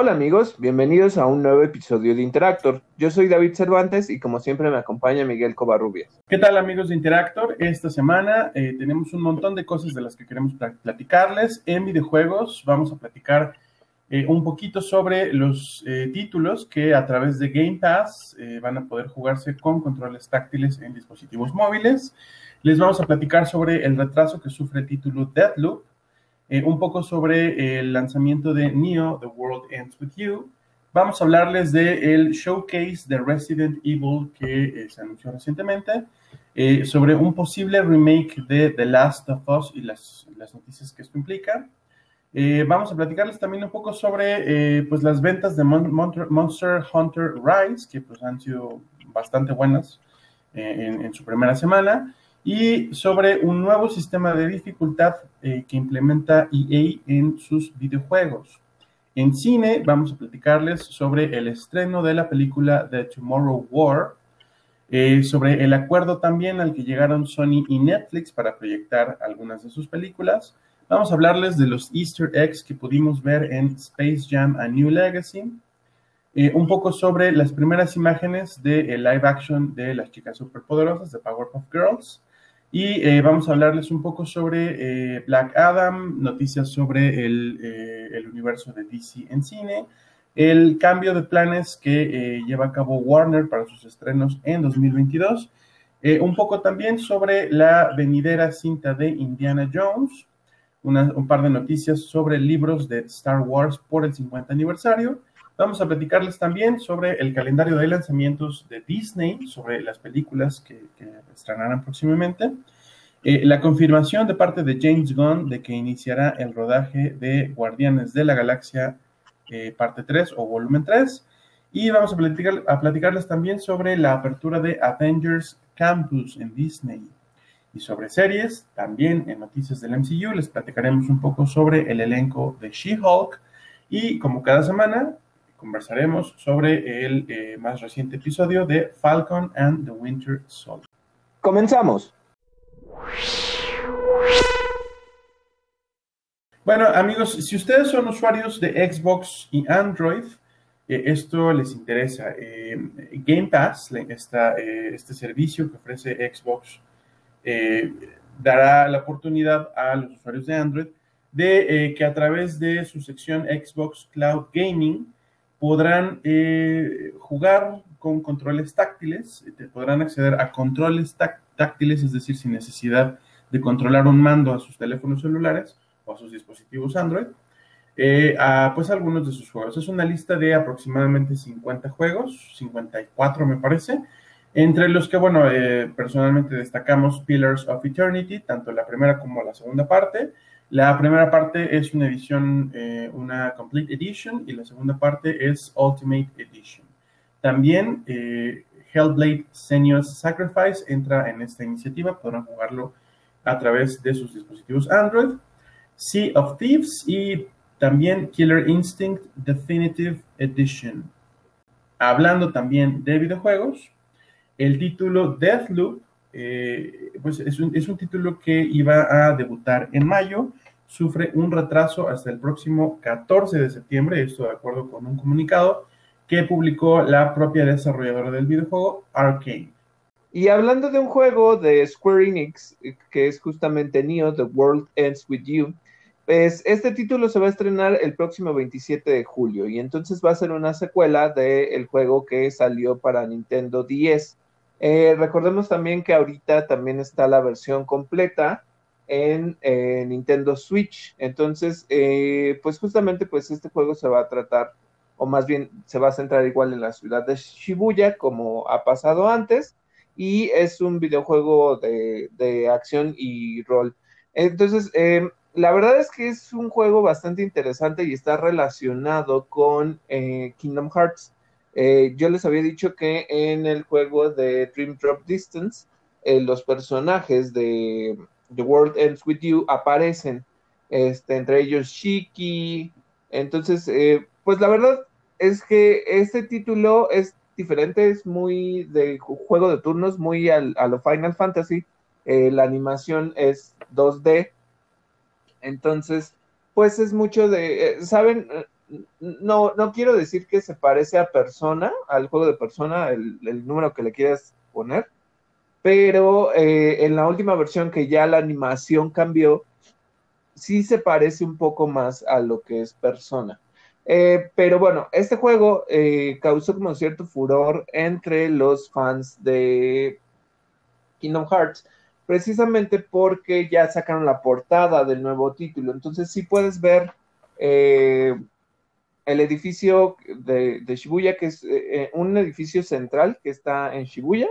Hola amigos, bienvenidos a un nuevo episodio de Interactor. Yo soy David Cervantes y como siempre me acompaña Miguel Covarrubias. ¿Qué tal amigos de Interactor? Esta semana eh, tenemos un montón de cosas de las que queremos platicarles. En videojuegos vamos a platicar eh, un poquito sobre los eh, títulos que a través de Game Pass van a poder jugarse con controles táctiles en dispositivos móviles. Les vamos a platicar sobre el retraso que sufre el título Deadloop eh, un poco sobre el lanzamiento de Neo, The World Ends With You. Vamos a hablarles del showcase de Resident Evil que eh, se anunció recientemente, eh, sobre un posible remake de The Last of Us y las, las noticias que esto implica. vamos a platicarles también un poco sobre pues, las ventas de Monster Hunter Rise, que pues, han sido bastante buenas en, en su primera semana y sobre un nuevo sistema de dificultad eh, que implementa EA en sus videojuegos. En cine vamos a platicarles sobre el estreno de la película The Tomorrow War, eh, sobre el acuerdo también al que llegaron Sony y Netflix para proyectar algunas de sus películas. Vamos a hablarles de los easter eggs que pudimos ver en Space Jam A New Legacy. Eh, un poco sobre las primeras imágenes de live action de las chicas superpoderosas de Powerpuff Girls. Y eh, vamos a hablarles un poco sobre eh, Black Adam, noticias sobre el, eh, el, universo de DC en cine, el cambio de planes que lleva a cabo Warner para sus estrenos en 2022, un poco también sobre la venidera cinta de Indiana Jones, un par de noticias sobre libros de Star Wars por el 50 aniversario. Vamos a platicarles también sobre el calendario de lanzamientos de Disney, sobre las películas que, estrenarán próximamente. Eh, la confirmación de parte de James Gunn de que iniciará el rodaje de Guardianes de la Galaxia eh, parte 3 o volumen 3. Y vamos a, platicar, a platicarles también sobre la apertura de Avengers Campus en Disney. Y sobre series, también en noticias del MCU, les platicaremos un poco sobre el elenco de She-Hulk. Y como cada semana, conversaremos sobre el eh, más reciente episodio de Falcon and the Winter Soldier. Comenzamos. Bueno, amigos, si ustedes son usuarios de Xbox y Android, eh, esto les interesa. Eh, Game Pass, este servicio que ofrece Xbox, dará la oportunidad a los usuarios de Android de que a través de su sección Xbox Cloud Gaming podrán eh, jugar con controles táctiles, eh, podrán acceder a controles táctiles, es decir, sin necesidad de controlar un mando a sus teléfonos celulares o a sus dispositivos Android, eh, a pues algunos de sus juegos. Es una lista de aproximadamente 50 juegos, 54 me parece, entre los que, bueno, personalmente destacamos Pillars of Eternity, tanto la primera como la segunda parte, la primera parte es una edición, eh, una Complete Edition, y la segunda parte es Ultimate Edition. También eh, Hellblade Senua's Sacrifice entra en esta iniciativa, podrán jugarlo a través de sus dispositivos Android. Sea of Thieves y también Killer Instinct Definitive Edition. Hablando también de videojuegos, el título Deathloop eh, pues es un, es un, título que iba a debutar en mayo, sufre un retraso hasta el próximo 14 de septiembre, esto de acuerdo con un comunicado que publicó la propia desarrolladora del videojuego, Arkane. Y hablando de un juego de Square Enix, que es justamente Neo, The World Ends With You, pues este título se va a estrenar el próximo 27 de julio y entonces va a ser una secuela del juego que salió para Nintendo 10. Eh, recordemos también que ahorita también está la versión completa en eh, Nintendo Switch. Entonces, eh, pues justamente pues este juego se va a tratar, o más bien se va a centrar igual en la ciudad de Shibuya, como ha pasado antes, y es un videojuego de, acción y rol. Entonces, la verdad es que es un juego bastante interesante y está relacionado con Kingdom Hearts. Eh, yo les había dicho que en el juego de Dream Drop Distance, eh, los personajes de The World Ends With You aparecen, este, entre ellos Shiki. Entonces, eh, pues la verdad es que este título es diferente, es muy de juego de turnos, muy a lo Final Fantasy. la animación es 2D. Entonces, pues es mucho de, ¿saben? No, no quiero decir que se parece a Persona, al juego de Persona, el, número que le quieras poner, pero eh, en la última versión que ya la animación cambió, sí se parece un poco más a lo que es Persona. Eh, pero bueno, este juego eh, causó como cierto furor entre los fans de Kingdom Hearts, precisamente porque ya sacaron la portada del nuevo título. Entonces sí puedes ver el edificio de, Shibuya, que es un edificio central que está en Shibuya,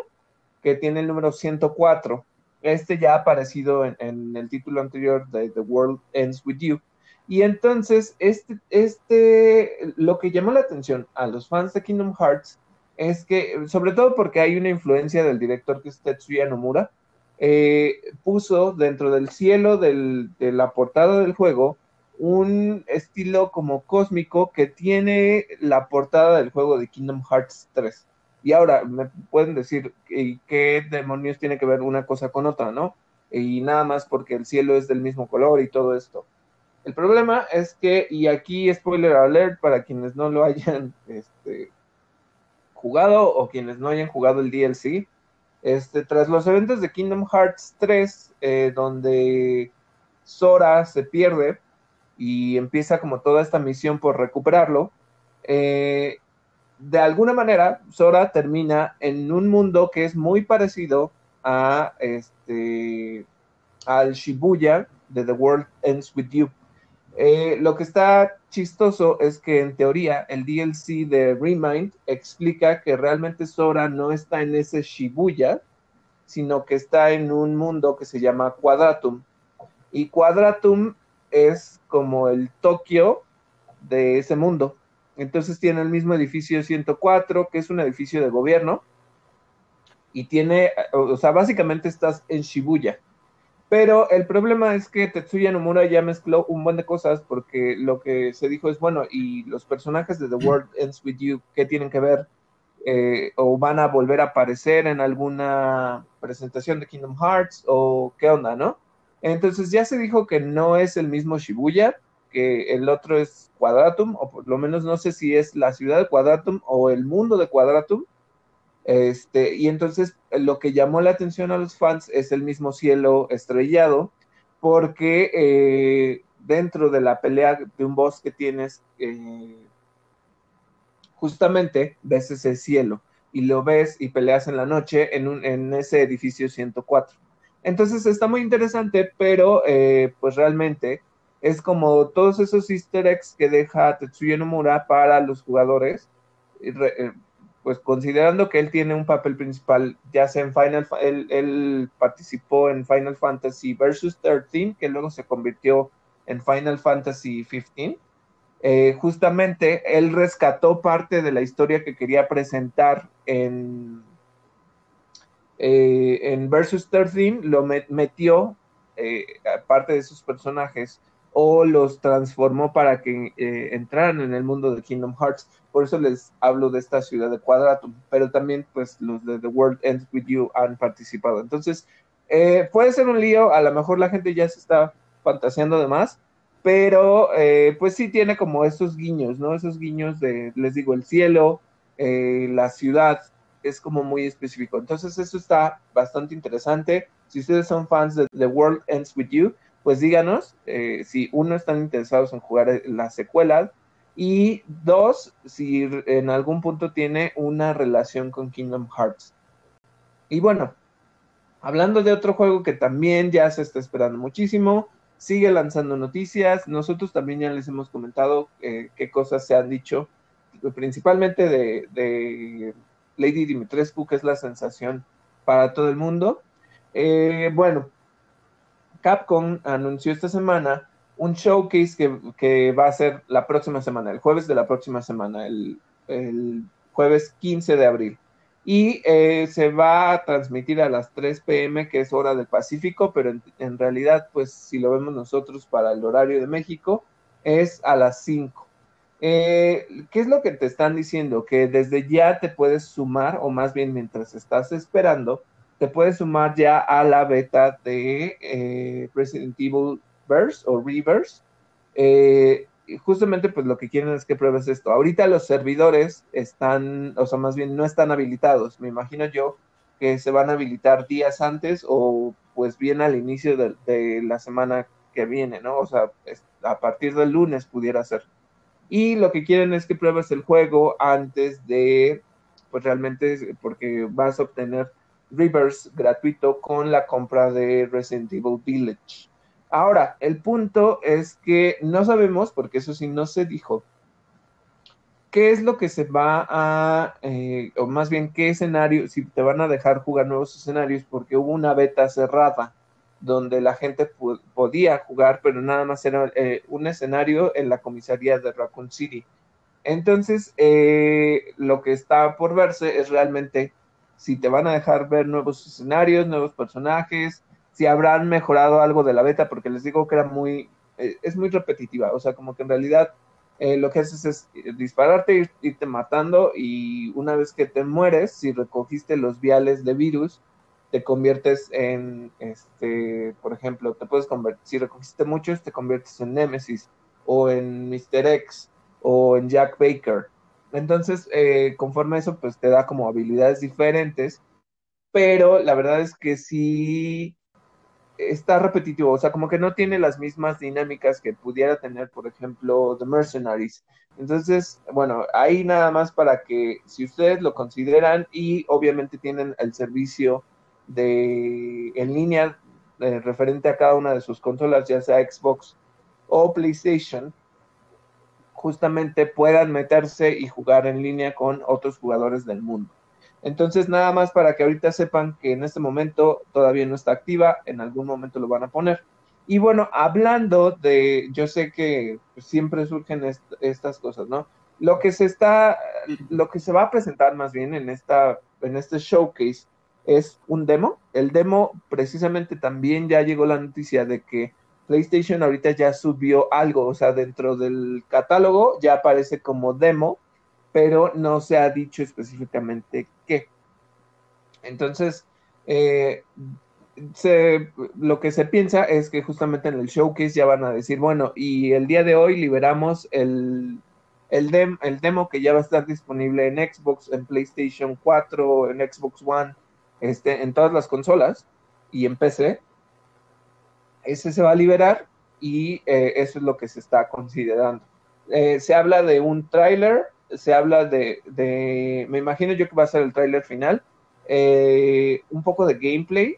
que tiene el número 104. Este ya ha aparecido en, el título anterior de The World Ends With You. Y entonces, este, este, lo que llamó la atención a los fans de Kingdom Hearts es que, sobre todo porque hay una influencia del director que es Tetsuya Nomura, eh, puso dentro del cielo de la portada del juego un estilo como cósmico que tiene la portada del juego de Kingdom Hearts 3. Y ahora me pueden decir qué demonios tiene que ver una cosa con otra, ¿no? Y nada más porque el cielo es del mismo color y todo esto. El problema es que, y aquí spoiler alert para quienes no lo hayan este, jugado o quienes no hayan jugado el DLC, este, tras los eventos de Kingdom Hearts 3, eh, donde Sora se pierde y empieza como toda esta misión por recuperarlo, eh, de alguna manera Sora termina en un mundo que es muy parecido a este al Shibuya de The World Ends With You. Eh, lo que está chistoso es que en teoría el DLC de Remind explica que realmente Sora no está en ese Shibuya, sino que está en un mundo que se llama Quadratum. Y Quadratum es como el Tokio de ese mundo. Entonces tiene el mismo edificio 104, que es un edificio de gobierno. Y tiene, o sea, básicamente estás en Shibuya. Pero el problema es que Tetsuya Nomura ya mezcló un buen de cosas porque lo que se dijo es, bueno, y los personajes de The World Ends With You, ¿qué tienen que ver? Eh, ¿O van a volver a aparecer en alguna presentación de Kingdom Hearts? ¿O qué onda, no? Entonces ya se dijo que no es el mismo Shibuya, que el otro es Quadratum, o por lo menos no sé si es la ciudad de Quadratum o el mundo de Quadratum, este, y entonces lo que llamó la atención a los fans es el mismo cielo estrellado, porque eh, dentro de la pelea de un boss que tienes, eh, justamente ves ese cielo y lo ves y peleas en la noche en, un, en ese edificio 104. Entonces está muy interesante, pero pues realmente es como todos esos easter eggs que deja Tetsuya Nomura para los jugadores pues considerando que él tiene un papel principal, ya sea en Final, él, él participó en Final Fantasy Versus 13, que luego se convirtió en Final Fantasy 15. Eh, justamente él rescató parte de la historia que quería presentar en, eh, en Versus 13, lo metió eh, parte de sus personajes o los transformó para que eh, entraran en el mundo de Kingdom Hearts. Por eso les hablo de esta ciudad de Quadratum, pero también pues los de The World Ends With You han participado. Entonces, eh, puede ser un lío, a lo mejor la gente ya se está fantaseando de más, pero eh, pues sí tiene como esos guiños, ¿no? Esos guiños de, les digo, el cielo, la ciudad, es como muy específico. Entonces, eso está bastante interesante. Si ustedes son fans de The World Ends With You, pues díganos eh, si uno están interesados en jugar la secuela y dos, si en algún punto tiene una relación con Kingdom Hearts. Y bueno, hablando de otro juego que también ya se está esperando muchísimo, sigue lanzando noticias. Nosotros también ya les hemos comentado eh, qué cosas se han dicho, principalmente de, de, Lady Dimitrescu, que es la sensación para todo el mundo. Eh, bueno, Capcom anunció esta semana un showcase que, va a ser la próxima semana, el jueves de la próxima semana, el, jueves 15 de abril. Y eh, se va a transmitir a las 3 pm, que es hora del Pacífico, pero en, realidad, pues si lo vemos nosotros para el horario de México, es a las 5. Eh, ¿Qué es lo que te están diciendo? Que desde ya te puedes sumar, o más bien mientras estás esperando, te puedes sumar ya a la beta de eh, Resident Evil Verse o Reverse. Eh, justamente pues lo que quieren es que pruebes esto. Ahorita los servidores están, o sea, más bien no están habilitados. Me imagino yo que se van a habilitar días antes o pues bien al inicio de, la semana que viene, ¿no? O sea, a partir del lunes pudiera ser. Y lo que quieren es que pruebes el juego antes de, pues realmente, porque vas a obtener reverse gratuito con la compra de Resident Evil Village. Ahora, el punto es que no sabemos, porque eso sí no se dijo, qué es lo que se va a, eh, o más bien qué escenario, si te van a dejar jugar nuevos escenarios, porque hubo una beta cerrada donde la gente podía jugar, pero nada más era eh, un escenario en la comisaría de Raccoon City. Entonces, eh, lo que está por verse es realmente si te van a dejar ver nuevos escenarios, nuevos personajes, si habrán mejorado algo de la beta, porque les digo que era muy, eh, es muy repetitiva, o sea, como que en realidad eh, lo que haces es dispararte, irte matando y una vez que te mueres, si recogiste los viales de virus, te conviertes en, este, por ejemplo, te puedes convertir, si recogiste muchos, te conviertes en Nemesis o en Mr. X o en Jack Baker. Entonces, eh, conforme a eso, pues te da como habilidades diferentes, pero la verdad es que sí está repetitivo, o sea, como que no tiene las mismas dinámicas que pudiera tener, por ejemplo, The Mercenaries. Entonces, bueno, ahí nada más para que si ustedes lo consideran y obviamente tienen el servicio de en línea eh, referente a cada una de sus consolas, ya sea Xbox o PlayStation, justamente puedan meterse y jugar en línea con otros jugadores del mundo. Entonces, nada más para que ahorita sepan que en este momento todavía no está activa, en algún momento lo van a poner. Y bueno, hablando de, yo sé que siempre surgen estas cosas, ¿no? Lo que se está, lo que se va a presentar más bien en esta, en este showcase es un demo. El demo precisamente también ya llegó la noticia de que PlayStation ahorita ya subió algo, o sea, dentro del catálogo ya aparece como demo pero no se ha dicho específicamente qué. Entonces, eh, lo que se piensa es que justamente en el showcase ya van a decir, bueno, y el día de hoy liberamos el, el, demo que ya va a estar disponible en Xbox, en PlayStation 4, en Xbox One, este, en todas las consolas y en PC. Ese se va a liberar y eh, eso es lo que se está considerando. Eh, se habla de un tráiler se habla de, me imagino yo que va a ser el tráiler final, eh, un poco de gameplay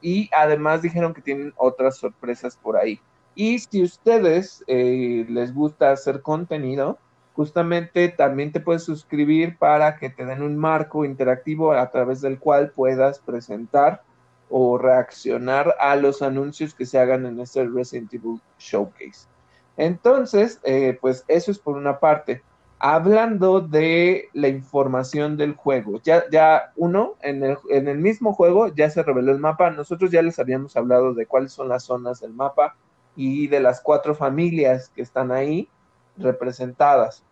y además dijeron que tienen otras sorpresas por ahí. Y si ustedes les gusta hacer contenido, justamente también te puedes suscribir para que te den un marco interactivo a través del cual puedas presentar o reaccionar a los anuncios que se hagan en este Resident Evil Showcase. Entonces, eh, pues eso es por una parte hablando de la información del juego. Ya, ya uno, en el, en el, mismo juego ya se reveló el mapa. Nosotros ya les habíamos hablado de cuáles son las zonas del mapa y de las cuatro familias que están ahí representadas.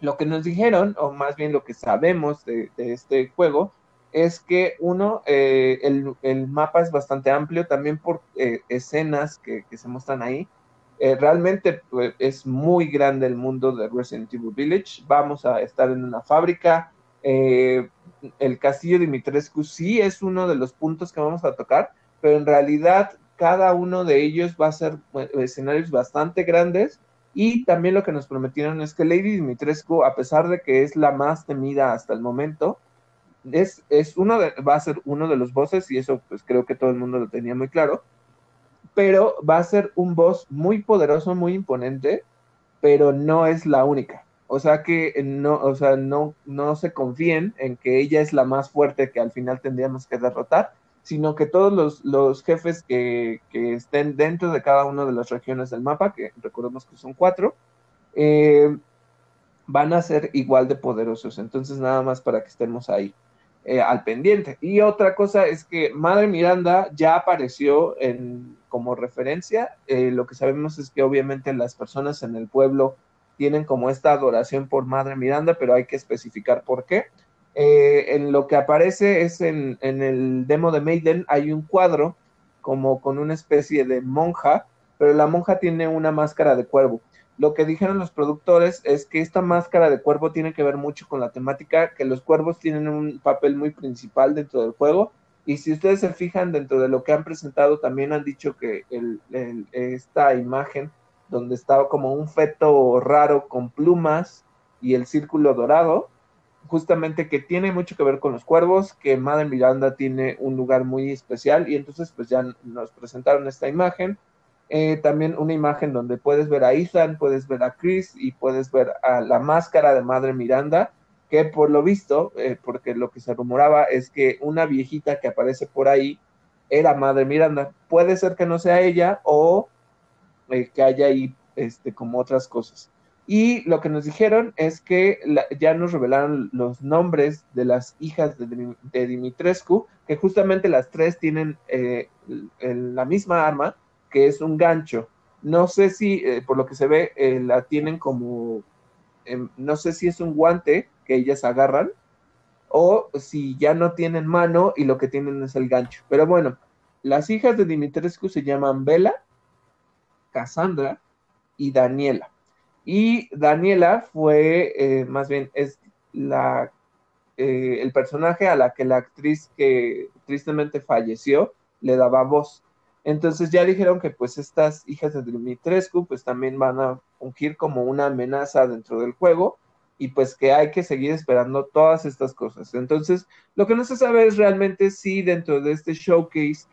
Lo que nos dijeron, o más bien lo que sabemos de, este juego, es que uno, eh, el, mapa es bastante amplio también por eh, escenas que, que se muestran ahí eh, realmente pues, es muy grande el mundo de Resident Evil Village. Vamos a estar en una fábrica. Eh, el castillo Dimitrescu sí es uno de los puntos que vamos a tocar, pero en realidad cada uno de ellos va a ser escenarios bastante grandes. Y también lo que nos prometieron es que Lady Dimitrescu, a pesar de que es la más temida hasta el momento, es, es uno de, va a ser uno de los bosses, y eso pues creo que todo el mundo lo tenía muy claro, pero va a ser un boss muy poderoso, muy imponente, pero no es la única. O sea que no, o sea, no, no se confíen en que ella es la más fuerte que al final tendríamos que derrotar, sino que todos los, jefes que, estén dentro de cada una de las regiones del mapa, que recordemos que son cuatro, eh, van a ser igual de poderosos. Entonces, nada más para que estemos ahí. Eh, al pendiente. Y otra cosa es que Madre Miranda ya apareció en, como referencia. Eh, lo que sabemos es que obviamente las personas en el pueblo tienen como esta adoración por Madre Miranda, pero hay que especificar por qué. Eh, en lo que aparece es en, en, el demo de Maiden hay un cuadro como con una especie de monja, pero la monja tiene una máscara de cuervo. lo que dijeron los productores es que esta máscara de cuervo tiene que ver mucho con la temática, que los cuervos tienen un papel muy principal dentro del juego. Y si ustedes se fijan dentro de lo que han presentado, también han dicho que esta imagen donde estaba como un feto raro con plumas y el círculo dorado, justamente que tiene mucho que ver con los cuervos, que Madre Miranda tiene un lugar muy especial y entonces pues ya nos presentaron esta imagen eh, también una imagen donde puedes ver a Ethan, puedes ver a Chris y puedes ver a la máscara de Madre Miranda, que por lo visto, eh, porque lo que se rumoraba es que una viejita que aparece por ahí era Madre Miranda. Puede ser que no sea ella o eh, que haya ahí este, como otras cosas. Y lo que nos dijeron es que ya nos revelaron los nombres de las hijas de, Dimitrescu, que justamente las tres tienen la misma arma, que es un gancho. No sé si, eh, por lo que se ve, eh, la tienen como, em, no sé si es un guante que ellas agarran o si ya no tienen mano y lo que tienen es el gancho. Pero bueno, las hijas de Dimitrescu se llaman Bella, Cassandra y Daniela. Y Daniela fue, eh, más bien, es la, el personaje a la que la actriz que tristemente falleció le daba voz. Entonces ya dijeron que pues estas hijas de Dimitrescu pues también van a fungir como una amenaza dentro del juego y pues que hay que seguir esperando todas estas cosas. Entonces, lo que no se sabe es realmente si dentro de este showcase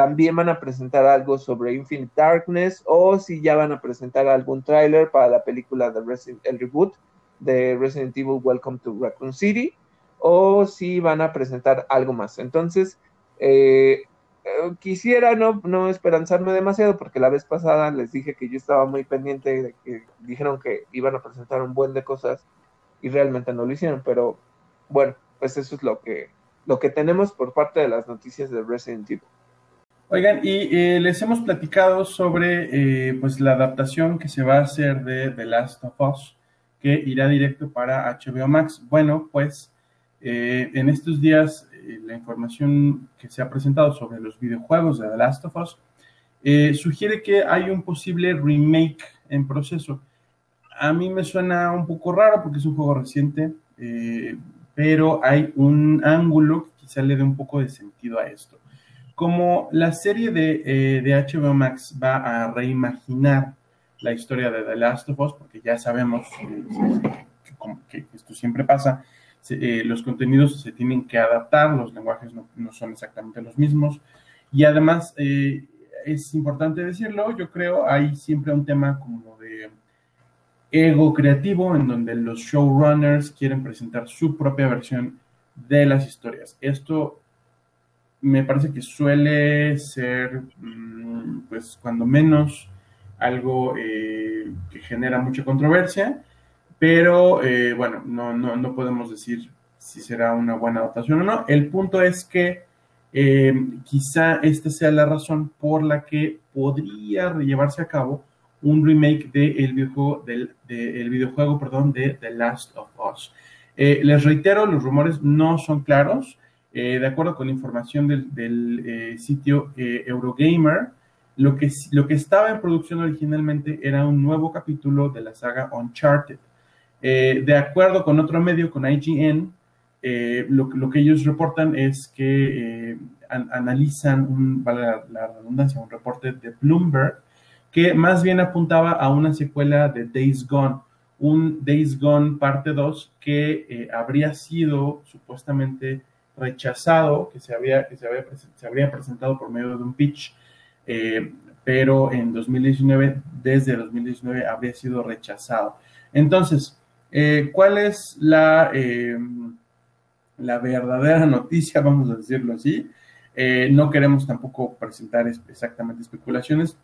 también van a presentar algo sobre Infinite Darkness o si ya van a presentar algún tráiler para la película de Resident, el reboot de Resident Evil Welcome to Raccoon City o si van a presentar algo más. Entonces, eh, eh, quisiera no, no esperanzarme demasiado porque la vez pasada les dije que yo estaba muy pendiente de que dijeron que iban a presentar un buen de cosas y realmente no lo hicieron, pero bueno, pues eso es lo que, lo que tenemos por parte de las noticias de Resident Evil. Oigan, y eh, les hemos platicado sobre eh, pues la adaptación que se va a hacer de The Last of Us, que irá directo para HBO Max. Bueno, pues en estos días eh, la información que se ha presentado sobre los videojuegos de The Last of Us eh, sugiere que hay un posible remake en proceso. A mí me suena un poco raro porque es un juego reciente, eh, pero hay un ángulo que quizá le dé un poco de sentido a esto. Como la serie de, de HBO Max va a reimaginar la historia de The Last of Us, porque ya sabemos que esto siempre pasa, eh, los contenidos se tienen que adaptar, los lenguajes no, son exactamente los mismos. Y además, eh, es importante decirlo, yo creo, hay siempre un tema como de ego creativo en donde los showrunners quieren presentar su propia versión de las historias. Esto me parece que suele ser, mm, pues, cuando menos algo eh, que genera mucha controversia pero eh, bueno, no, no, no, podemos decir si será una buena adaptación o no. El punto es que eh, quizá esta sea la razón por la que podría llevarse a cabo un remake del videojuego, del, de, videojuego perdón, de The Last of Us. Eh, les reitero, los rumores no son claros. De acuerdo con la información del, del sitio Eurogamer, lo que, lo que estaba en producción originalmente era un nuevo capítulo de la saga Uncharted. Eh, de acuerdo con otro medio, con IGN, eh, lo, que ellos reportan es que eh, analizan, un, la, redundancia, un reporte de Bloomberg que más bien apuntaba a una secuela de Days Gone, un Days Gone parte 2 que habría sido supuestamente rechazado, que se había, que se había, se habría presentado por medio de un pitch, pero en 2019, desde 2019, habría sido rechazado. Entonces, eh, ¿Cuál es la, eh, la verdadera noticia, vamos a decirlo así? Eh, no queremos tampoco presentar exactamente especulaciones,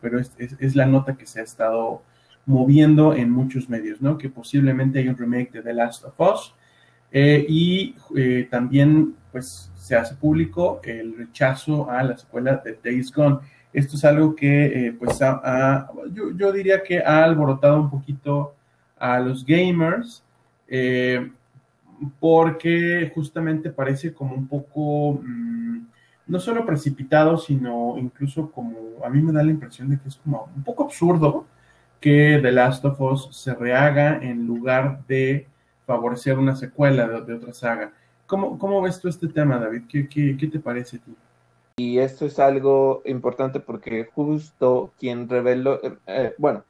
pero es, la nota que se ha estado moviendo en muchos medios, ¿no? Que posiblemente hay un remake de The Last of Us y también, pues, se hace público el rechazo a la secuela de Days Gone. Esto es algo que, pues, yo, yo, diría que ha alborotado un poquito a los gamers, eh, porque justamente parece como un poco, mm, no solo precipitado, sino incluso como, a mí me da la impresión de que es como un poco absurdo que The Last of Us se rehaga en lugar de favorecer una secuela de, otra saga. ¿Cómo, ¿Cómo, ves tú este tema, David? ¿Qué, te parece a ti? Y esto es algo importante porque justo quien reveló, eh, eh, bueno,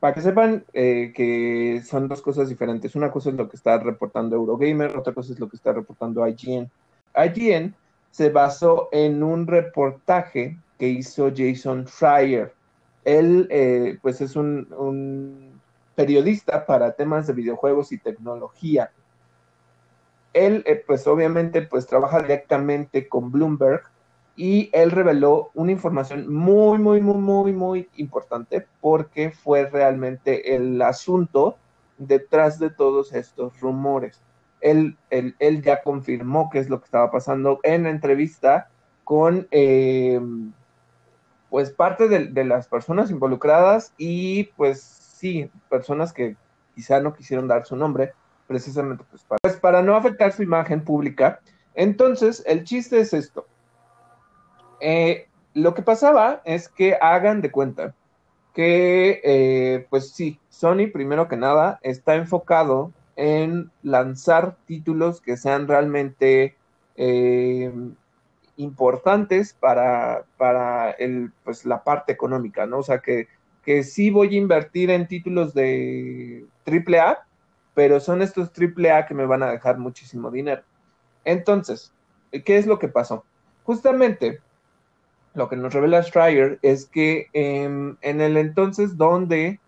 para que sepan eh, que son dos cosas diferentes. Una cosa es lo que está reportando Eurogamer, otra cosa es lo que está reportando IGN. IGN se basó en un reportaje que hizo Jason Schreier. Él, pues, es un, periodista para temas de videojuegos y tecnología. Él, pues, obviamente, pues, trabaja directamente con Bloomberg y él reveló una información muy, muy, muy, muy, muy importante porque fue realmente el asunto detrás de todos estos rumores. Él, él, él ya confirmó qué es lo que estaba pasando en la entrevista con, eh, pues, parte de, las personas involucradas y, pues, sí, personas que quizá no quisieron dar su nombre, precisamente pues para, pues, para no afectar su imagen pública. Entonces, el chiste es esto eh, lo que pasaba es que hagan de cuenta que, eh, pues sí, Sony primero que nada está enfocado en lanzar títulos que sean realmente eh, importantes para, para el, pues, la parte económica, ¿no? O sea, que, que sí voy a invertir en títulos de AAA, pero son estos AAA que me van a dejar muchísimo dinero. Entonces, ¿qué es lo que pasó? Justamente lo que nos revela Schreier es que en el entonces donde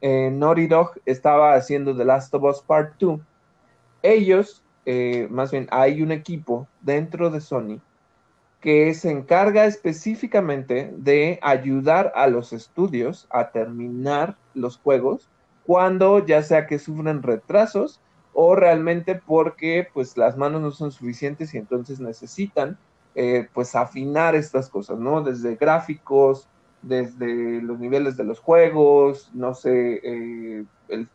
eh, Naughty Dog estaba haciendo The Last of Us Part 2, ellos, eh, más bien hay un equipo dentro de Sony que se encarga específicamente de ayudar a los estudios a terminar los juegos cuando ya sea que sufren retrasos o realmente porque pues las manos no son suficientes y entonces necesitan eh, pues afinar estas cosas, ¿no? Desde gráficos, desde los niveles de los juegos, no sé, eh,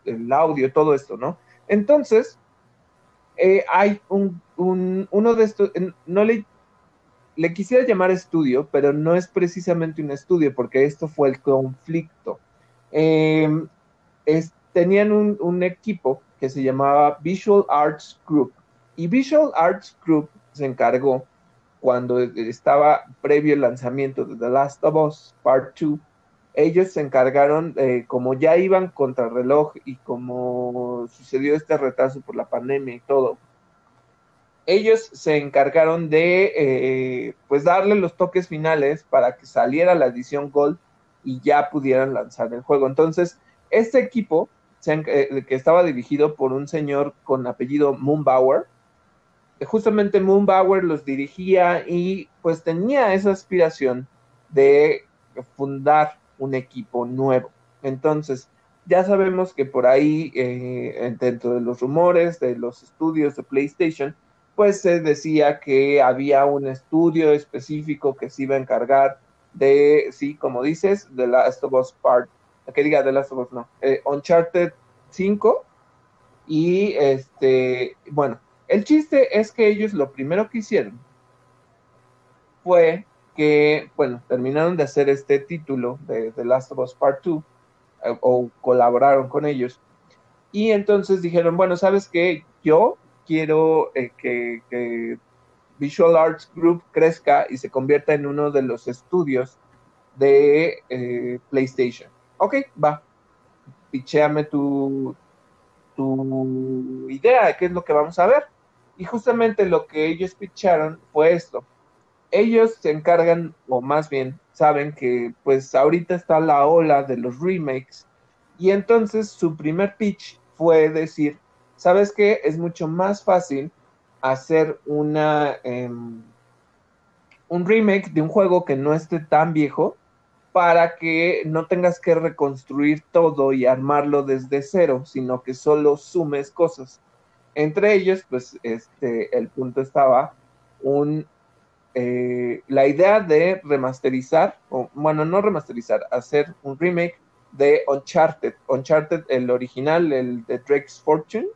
el, audio, todo esto, ¿no? Entonces, eh, hay un, uno de estos, no le, le quisiera llamar estudio, pero no es precisamente un estudio, porque esto fue el conflicto. Em, tenían un, equipo que se llamaba Visual Arts Group, y Visual Arts Group se encargó cuando estaba previo el lanzamiento de The Last of Us Part 2, ellos se encargaron, como ya iban contra el reloj y como sucedió este retraso por la pandemia y todo, ellos se encargaron de eh, pues darle los toques finales para que saliera la edición Gold y ya pudieran lanzar el juego. Entonces, este equipo eh, que estaba dirigido por un señor con apellido Moonbauer, justamente Moonbauer los dirigía y pues tenía esa aspiración de fundar un equipo nuevo. Entonces, ya sabemos que por ahí, eh, dentro de los rumores de los estudios de PlayStation, pues se decía que había un estudio específico que se iba a encargar de, sí, como dices, de Last of Us Part, que diga de Last of Us, no, eh, Uncharted 5, y este, bueno, el chiste es que ellos lo primero que hicieron fue que, bueno, terminaron de hacer este título de The Last of Us Part 2 eh, o colaboraron con ellos. Y entonces dijeron, bueno, ¿sabes qué? Yo quiero eh, que, Visual Arts Group crezca y se convierta en uno de los estudios de eh, PlayStation. Ok, va. Pichéame tu, tu idea de qué es lo que vamos a ver. Y justamente lo que ellos picharon fue esto. Ellos se encargan, o más bien saben que pues ahorita está la ola de los remakes. Y entonces su primer pitch fue decir, ¿sabes qué? Es mucho más fácil hacer una, em, un remake de un juego que no esté tan viejo para que no tengas que reconstruir todo y armarlo desde cero, sino que solo sumes cosas. Entre ellos, pues, este, el punto estaba un, eh, la idea de remasterizar, o bueno, no remasterizar, hacer un remake de Uncharted, Uncharted el original, el de Drake's Fortune.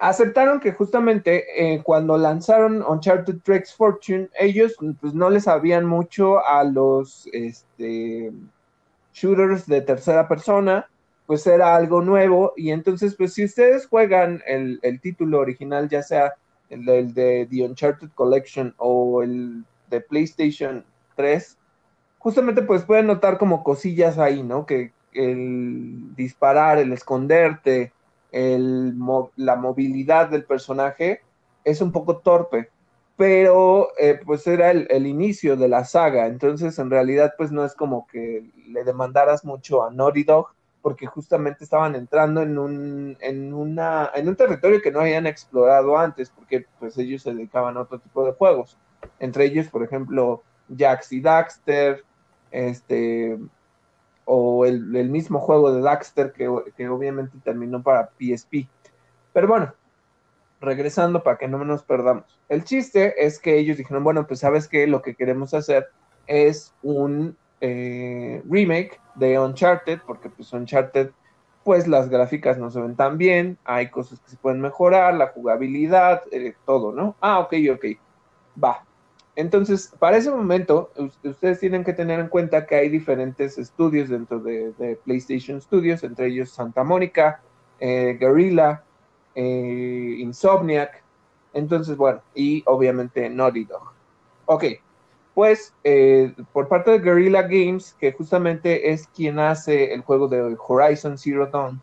Aceptaron que justamente eh, cuando lanzaron Uncharted Drake's Fortune, ellos pues no les sabían mucho a los este, shooters de tercera persona, pues era algo nuevo y entonces pues si ustedes juegan el, título original, ya sea el, el, de The Uncharted Collection o el de PlayStation 3, justamente pues pueden notar como cosillas ahí, ¿no? Que el disparar, el esconderte, el, la movilidad del personaje es un poco torpe, pero eh, pues era el, el, inicio de la saga, entonces en realidad pues no es como que le demandaras mucho a Naughty Dog, porque justamente estaban entrando en un, en, una, en un territorio que no habían explorado antes, porque pues ellos se dedicaban a otro tipo de juegos. Entre ellos, por ejemplo, Jax y Daxter, este, o el, mismo juego de Daxter que, que, obviamente terminó para PSP. Pero bueno, regresando para que no nos perdamos. El chiste es que ellos dijeron, bueno, pues sabes que lo que queremos hacer es un eh, remake de Uncharted, porque pues Uncharted, pues las gráficas no se ven tan bien, hay cosas que se pueden mejorar, la jugabilidad, eh, todo, ¿no? Ah, ok, ok, va. Entonces, para ese momento, ustedes tienen que tener en cuenta que hay diferentes estudios dentro de, PlayStation Studios, entre ellos Santa Mónica, eh, Guerrilla, Insomniac, entonces, bueno, y obviamente Naughty Dog. Ok, pues eh, por parte de Guerrilla Games, que justamente es quien hace el juego de Horizon Zero Dawn,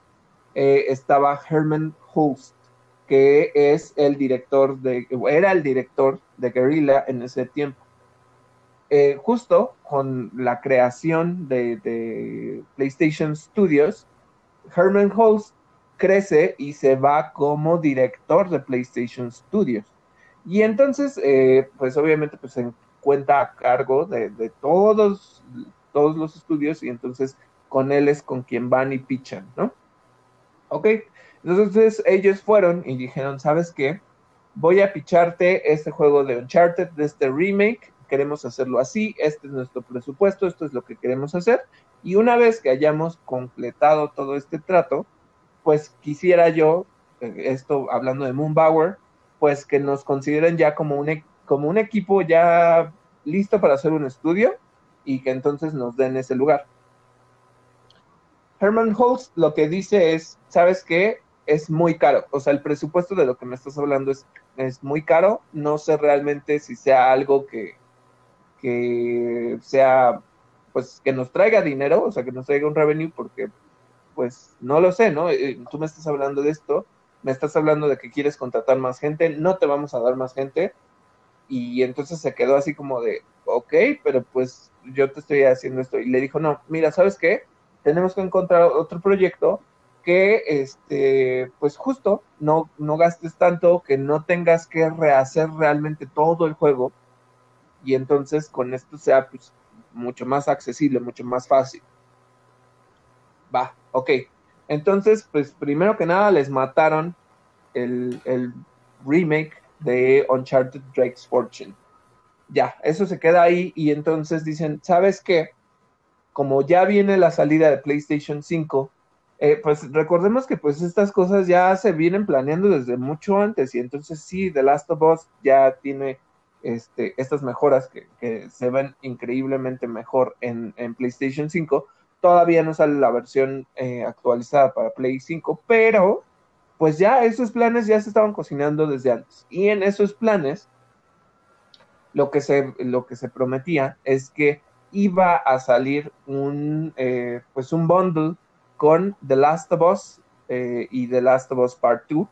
eh, estaba Herman Holst, que es el director de, era el director de Guerrilla en ese tiempo. Eh, justo con la creación de, de, PlayStation Studios, Herman Holst crece y se va como director de PlayStation Studios. Y entonces, pues obviamente, pues en cuenta a cargo de, todos, todos los estudios y entonces con él es con quien van y pichan, ¿no? Ok, entonces ellos fueron y dijeron, ¿sabes qué? Voy a picharte este juego de Uncharted, de este remake, queremos hacerlo así, este es nuestro presupuesto, esto es lo que queremos hacer, y una vez que hayamos completado todo este trato, pues quisiera yo, eh, esto hablando de Moonbauer, pues que nos consideren ya como un, como un equipo ya listo para hacer un estudio y que entonces nos den ese lugar. Herman Holtz lo que dice es, ¿sabes qué? Es muy caro. O sea, el presupuesto de lo que me estás hablando es, es muy caro. No sé realmente si sea algo que, que sea, pues, que nos traiga dinero, o sea, que nos traiga un revenue, porque, pues, no lo sé, ¿no? Eh, tú me estás hablando de esto, me estás hablando de que quieres contratar más gente, no te vamos a dar más gente, y entonces se quedó así como de, ok, pero pues yo te estoy haciendo esto. Y le dijo, no, mira, ¿sabes qué? Tenemos que encontrar otro proyecto que, este, pues justo, no, no gastes tanto, que no tengas que rehacer realmente todo el juego. Y entonces con esto sea pues, mucho más accesible, mucho más fácil. Va, ok. Entonces, pues primero que nada les mataron el, el remake de Uncharted Drake's Fortune. Ya, eso se queda ahí y entonces dicen, ¿sabes qué? Como ya viene la salida de PlayStation 5, eh, pues recordemos que pues estas cosas ya se vienen planeando desde mucho antes y entonces sí, The Last of Us ya tiene este, estas mejoras que, se ven increíblemente mejor en, PlayStation 5. Todavía no sale la versión eh, actualizada para Play 5, pero pues ya esos planes ya se estaban cocinando desde antes. Y en esos planes, lo que se, lo que se prometía es que iba a salir un, eh, pues un bundle con The Last of Us eh, y The Last of Us Part 2.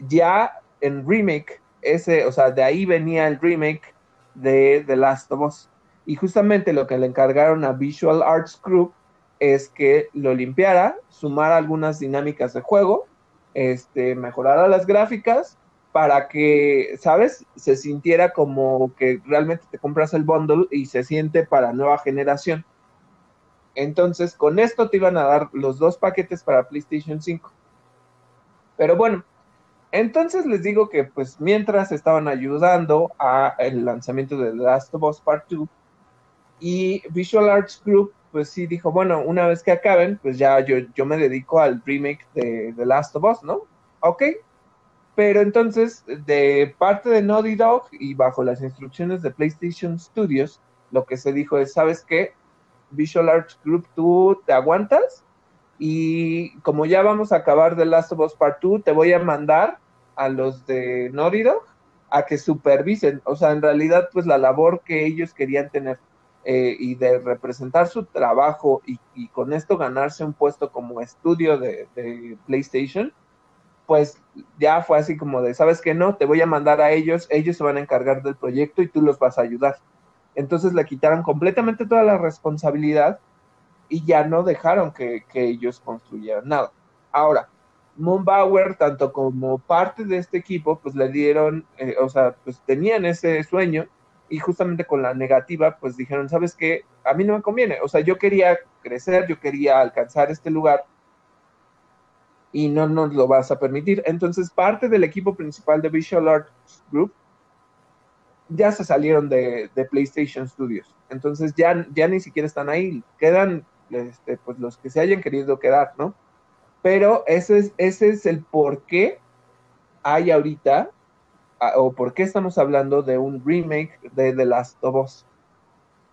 Ya en remake, ese, o sea, de ahí venía el remake de The Last of Us. Y justamente lo que le encargaron a Visual Arts Group es que lo limpiara, sumara algunas dinámicas de juego este, mejorara las gráficas para que, ¿sabes? Se sintiera como que realmente te compras el bundle y se siente para nueva generación. Entonces, con esto te iban a dar los dos paquetes para PlayStation 5. Pero bueno, entonces les digo que pues mientras estaban ayudando a el lanzamiento de The Last of Us Part 2 y Visual Arts Group pues sí dijo, bueno, una vez que acaben, pues ya yo, yo me dedico al remake de The Last of Us, ¿no? Ok. Pero entonces, de parte de Naughty Dog y bajo las instrucciones de PlayStation Studios, lo que se dijo es, ¿sabes qué? Visual Arts Group, ¿tú te aguantas? Y como ya vamos a acabar The Last of Us Part 2, te voy a mandar a los de Dog a que supervisen, o sea, en realidad, pues la labor que ellos querían tener eh, y de representar su trabajo y, con esto ganarse un puesto como estudio de, PlayStation, pues ya fue así como de, ¿sabes qué? No, te voy a mandar a ellos, ellos se van a encargar del proyecto y tú los vas a ayudar. Entonces le quitaron completamente toda la responsabilidad y ya no dejaron que, ellos construyeran nada. Ahora, Moonbauer, tanto como parte de este equipo, pues le dieron, eh, o sea, pues tenían ese sueño y justamente con la negativa, pues dijeron, ¿sabes qué? A mí no me conviene. O sea, yo quería crecer, yo quería alcanzar este lugar y no nos lo vas a permitir. Entonces, parte del equipo principal de Visual Arts Group ya se salieron de, PlayStation Studios. Entonces, ya, ya ni siquiera están ahí. Quedan este, pues los que se hayan querido quedar, ¿no? Pero ese es, ese es el por qué hay ahorita o por qué estamos hablando de un remake de The Last of Us.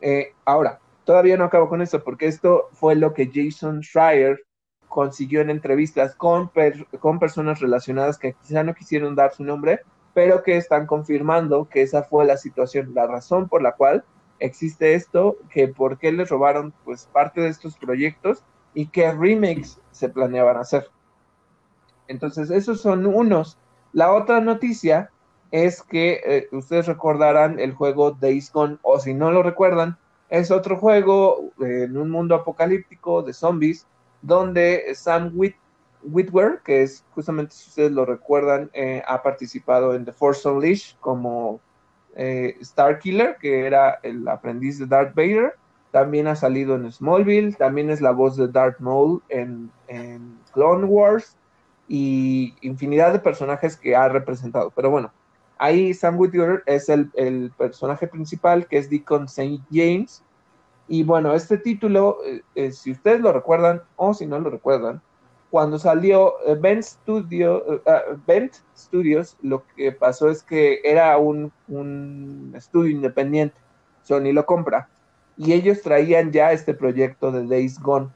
Eh, ahora, todavía no acabo con eso, porque esto fue lo que Jason Schreier consiguió en entrevistas con, con personas relacionadas que quizá no quisieron dar su nombre, pero que están confirmando que esa fue la situación, la razón por la cual existe esto, que por qué les robaron pues parte de estos proyectos y qué remakes se planeaban hacer. Entonces, esos son unos. La otra noticia es que eh, ustedes recordarán el juego Days Gone, o si no lo recuerdan, es otro juego eh, en un mundo apocalíptico de zombies, donde Sam Whitwer, que es justamente si ustedes lo recuerdan, eh, ha participado en The Force Unleashed como Star Killer, que era el aprendiz de Darth Vader. También ha salido en Smallville, también es la voz de Darth Maul en, Clone Wars y infinidad de personajes que ha representado. Pero bueno, Ahí Sam Whittier es el, personaje principal, que es Deacon St. James. Y bueno, este título, eh, eh, si ustedes lo recuerdan o si no lo recuerdan, cuando salió eh, Bent, Studio, ah, Studios, lo que pasó es que era un, un estudio independiente. Sony lo compra. Y ellos traían ya este proyecto de Days Gone.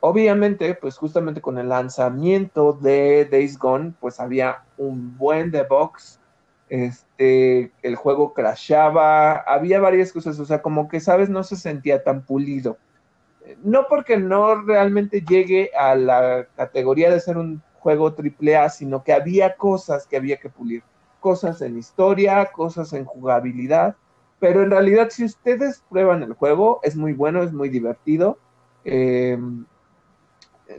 Obviamente, pues justamente con el lanzamiento de Days Gone, pues había un buen de box este, el juego crashaba, había varias cosas, o sea, como que, sabes, no se sentía tan pulido. No porque no realmente llegue a la categoría de ser un juego triple A, sino que había cosas que había que pulir, cosas en historia, cosas en jugabilidad, pero en realidad si ustedes prueban el juego, es muy bueno, es muy divertido. Em,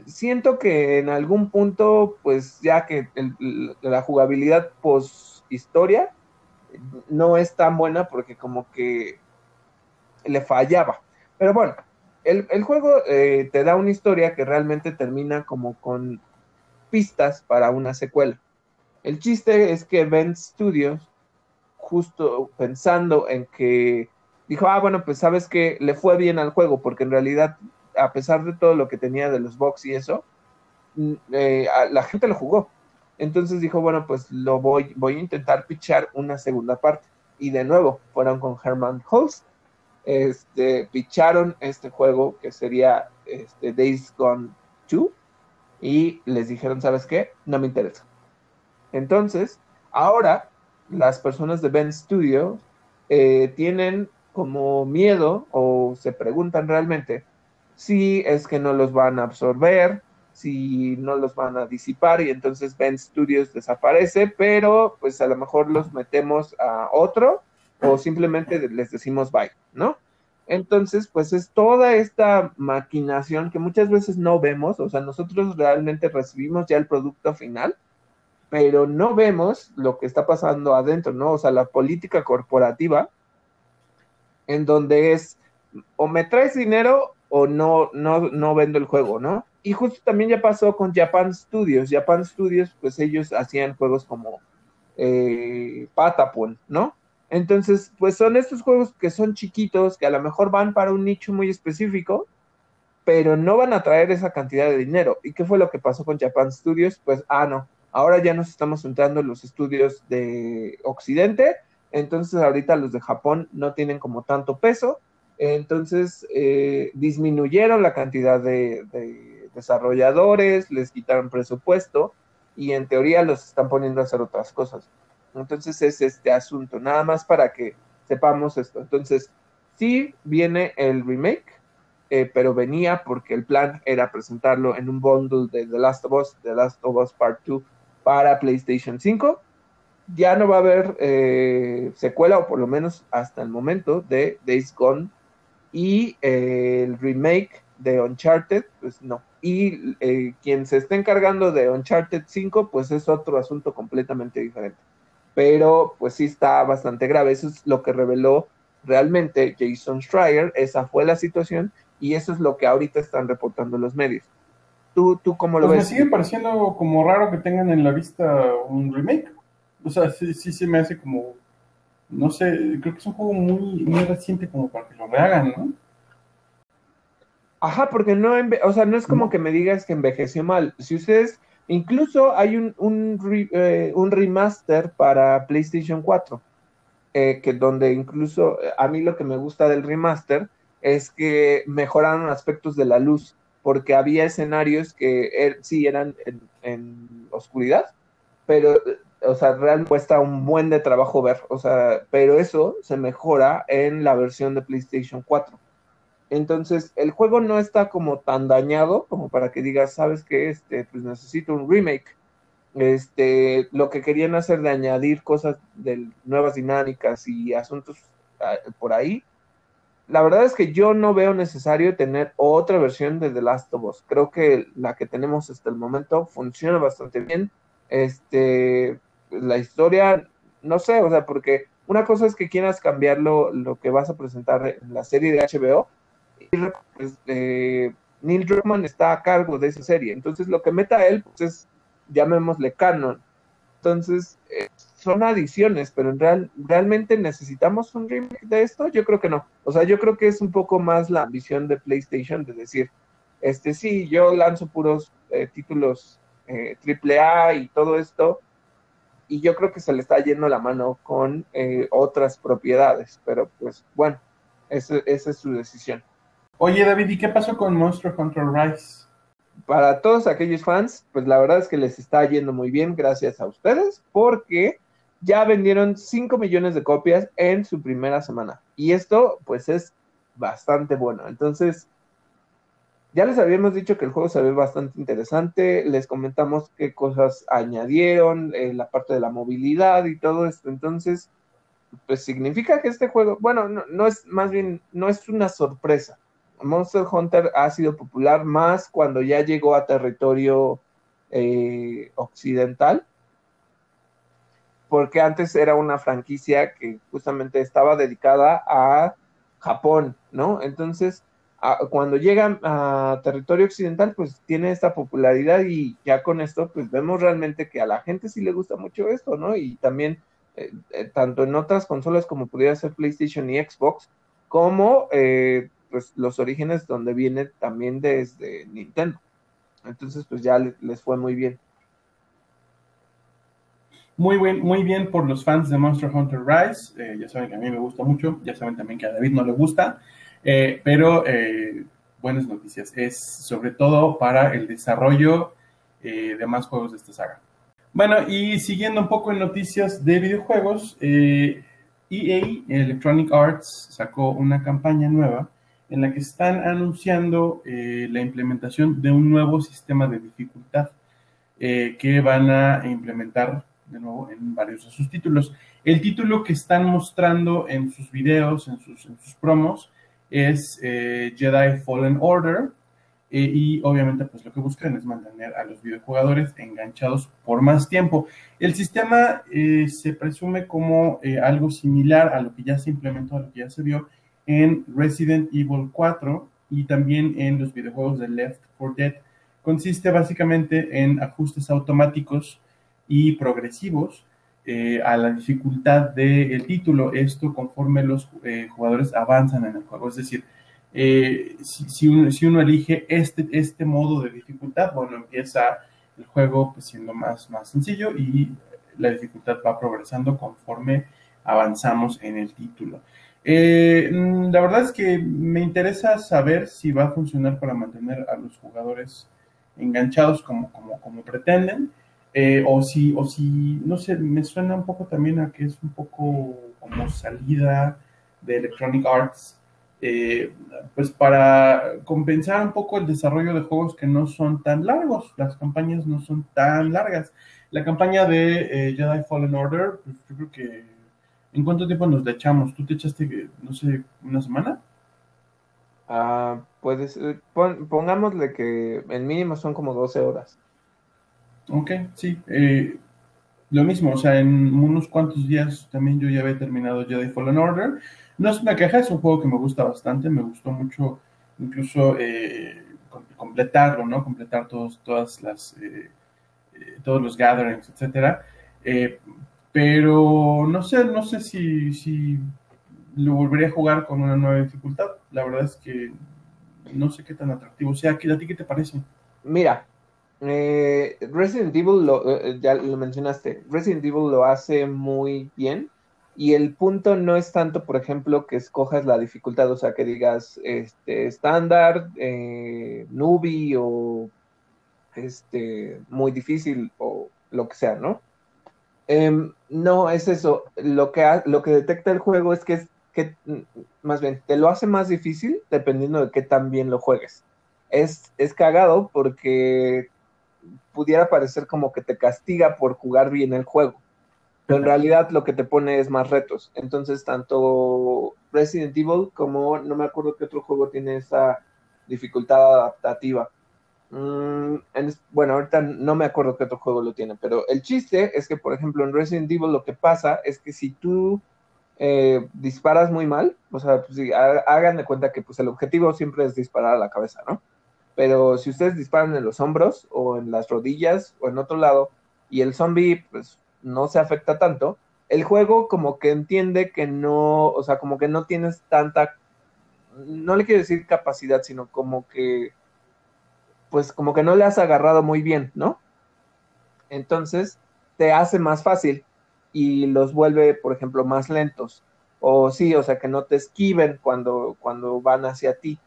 siento que en algún punto, pues ya que la jugabilidad post historia no es tan buena porque como que le fallaba. Pero bueno, el, juego eh, te da una historia que realmente termina como con pistas para una secuela. El chiste es que Ben Studios, justo pensando en que dijo, ah, bueno, pues sabes que le fue bien al juego, porque en realidad, a pesar de todo lo que tenía de los box y eso, mm, eh, la gente lo jugó. Entonces dijo, bueno, pues lo voy, voy a intentar pichar una segunda parte. Y de nuevo, fueron con Herman Holst, este, picharon este juego que sería este, Days Gone 2 y les dijeron, ¿sabes qué? No me interesa. Entonces, ahora las personas de Ben Studio eh, tienen como miedo o se preguntan realmente si es que no los van a absorber, si no los van a disipar y entonces Ben Studios desaparece, pero pues a lo mejor los metemos a otro o simplemente les decimos bye, ¿no? Entonces, pues es toda esta maquinación que muchas veces no vemos, o sea, nosotros realmente recibimos ya el producto final, pero no vemos lo que está pasando adentro, ¿no? O sea, la política corporativa, en donde es o me traes dinero o no, no, no vendo el juego, ¿no? y justo también ya pasó con Japan Studios. Japan Studios, pues ellos hacían juegos como eh, Patapon, ¿no? Entonces, pues son estos juegos que son chiquitos, que a lo mejor van para un nicho muy específico, pero no van a traer esa cantidad de dinero. ¿Y qué fue lo que pasó con Japan Studios? Pues, ah, no, ahora ya nos estamos centrando en los estudios de Occidente, entonces ahorita los de Japón no tienen como tanto peso, entonces eh, disminuyeron la cantidad de desarrolladores, les quitaron presupuesto y en teoría los están poniendo a hacer otras cosas. Entonces es este asunto, nada más para que sepamos esto. Entonces, sí viene el remake, eh, pero venía porque el plan era presentarlo en un bundle de The Last of Us, The Last of Us Part 2 para PlayStation 5. Ya no va a haber eh, secuela, o por lo menos hasta el momento, de Days Gone. Y eh, el remake de Uncharted, pues no. Y quien se está encargando de Uncharted 5, pues es otro asunto completamente diferente. Pero pues sí está bastante grave. Eso es lo que reveló realmente Jason Schreier. Esa fue la situación y eso es lo que ahorita están reportando los medios. ¿Tú, tú cómo lo pues ves? Me sigue pareciendo como raro que tengan en la vista un remake. O sea, sí, sí se me hace como, no sé, creo que es un juego muy, muy reciente como para que lo rehagan, ¿no? Ajá, porque no, o sea, no es como que me digas que envejeció mal. Si ustedes, incluso hay un, un, eh, remaster para PlayStation 4, eh, que donde incluso a mí lo que me gusta del remaster es que mejoraron aspectos de la luz, porque había escenarios que er, sí eran en, oscuridad, pero, o sea, realmente cuesta un buen de trabajo ver, o sea, pero eso se mejora en la versión de PlayStation 4. Entonces, el juego no está como tan dañado como para que digas, sabes que este, pues necesito un remake. Este, lo que querían hacer de añadir cosas de nuevas dinámicas y asuntos ah, por ahí, la verdad es que yo no veo necesario tener otra versión de The Last of Us. Creo que la que tenemos hasta el momento funciona bastante bien. Este, la historia, no sé, o sea, porque una cosa es que quieras cambiarlo, lo que vas a presentar en la serie de HBO. Pues, eh, Neil Druckmann está a cargo de esa serie. Entonces, lo que meta él, pues es, llamémosle canon. Entonces, eh, son adiciones, pero en real, ¿realmente necesitamos un remake de esto? Yo creo que no. O sea, yo creo que es un poco más la ambición de PlayStation de decir, este sí, yo lanzo puros eh, títulos AAA y todo esto, y yo creo que se le está yendo la mano con eh, otras propiedades, pero pues bueno, esa es su decisión. Oye David, ¿y qué pasó con Monster Hunter Rise? Para todos aquellos fans, pues la verdad es que les está yendo muy bien gracias a ustedes, porque ya vendieron 5 millones de copias en su primera semana. Y esto, pues, es bastante bueno. Entonces, ya les habíamos dicho que el juego se ve bastante interesante. Les comentamos qué cosas añadieron, eh, la parte de la movilidad y todo esto. Entonces, pues significa que este juego, bueno, no, es más bien, no es una sorpresa. Monster Hunter ha sido popular más cuando ya llegó a territorio eh, occidental porque antes era una franquicia que justamente estaba dedicada a Japón, ¿no? Entonces, cuando llega a territorio occidental, pues tiene esta popularidad y ya con esto, pues vemos realmente que a la gente sí le gusta mucho esto, ¿no? Y también, eh, eh, tanto en otras consolas como pudiera ser PlayStation y Xbox, como eh, pues los orígenes donde viene también desde Nintendo. Entonces, pues ya les fue muy bien. Muy, bien, muy bien por los fans de Monster Hunter Rise. Eh, ya saben que a mí me gusta mucho, ya saben también que a David no le gusta, eh, pero eh, buenas noticias. Es sobre todo para el desarrollo de más juegos de esta saga. Bueno, y siguiendo un poco en noticias de videojuegos, EA, e Electronic Arts, sacó una campaña nueva en la que están anunciando la implementación de un nuevo sistema de dificultad que van a implementar de nuevo en varios de sus títulos. El título que están mostrando en sus videos, en sus, promos, es eh, Jedi Fallen Order. Eh, y obviamente pues lo que buscan es mantener a los videojugadores enganchados por más tiempo. El sistema eh, se presume como algo similar a lo que ya se implementó, a lo que ya se vio en Resident Evil 4 y también en los videojuegos de Left 4 Dead. Consiste básicamente en ajustes automáticos y progresivos eh, a la dificultad del título. Esto conforme los eh, jugadores avanzan en el juego. Es decir, eh, si, uno, elige este, este modo de dificultad, bueno, empieza el juego pues, siendo más, más sencillo y la dificultad va progresando conforme avanzamos en el título. La verdad es que me interesa saber si va a funcionar para mantener a los jugadores enganchados como, como, como pretenden. Eh, o si, o si, no sé, me suena un poco también a que es un poco como salida de Electronic Arts, eh, pues para compensar un poco el desarrollo de juegos que no son tan largos, las campañas no son tan largas. La campaña de eh, Jedi Fallen Order, pues yo creo que, ¿en cuánto tiempo nos la echamos? ¿Tú te echaste, no sé, una semana? Ah, puedes, pongámosle que el mínimo son como 12 horas. Ok, sí. Eh, lo mismo, o sea, en unos cuantos días también yo ya había terminado Jedi Fallen Order. No es una queja, es un juego que me gusta bastante, me gustó mucho incluso eh, completarlo, ¿no? Completar todos, todas las, eh, todos los gatherings, etcétera. Pero no sé, no sé si, si lo volvería a jugar con una nueva dificultad. La verdad es que no sé qué tan atractivo sea. ¿A ti qué te parece? Mira, eh, Resident Evil, lo, eh, ya lo mencionaste, Resident Evil lo hace muy bien y el punto no es tanto, por ejemplo, que escojas la dificultad, o sea, que digas este estándar, eh, newbie o este muy difícil o lo que sea, ¿no? Em, no es eso. Lo que, lo que detecta el juego es que, es que, más bien, te lo hace más difícil dependiendo de qué tan bien lo juegues. Es, es cagado porque pudiera parecer como que te castiga por jugar bien el juego. Pero en realidad lo que te pone es más retos. Entonces, tanto Resident Evil como no me acuerdo qué otro juego tiene esa dificultad adaptativa. Mm, bueno, ahorita no me acuerdo qué otro juego lo tiene, pero el chiste es que, por ejemplo, en Resident Evil lo que pasa es que si tú eh, disparas muy mal, o sea, pues, hagan de cuenta que pues, el objetivo siempre es disparar a la cabeza, ¿no? pero si ustedes disparan en los hombros o en las rodillas o en otro lado y el zombie pues no se afecta tanto, el juego como que entiende que no, o sea, como que no tienes tanta, no le quiero decir capacidad, sino como que, pues como que no le has agarrado muy bien, ¿no? Entonces te hace más fácil y los vuelve, por ejemplo, más lentos. O sí, o sea, que no te esquiven cuando, cuando van hacia ti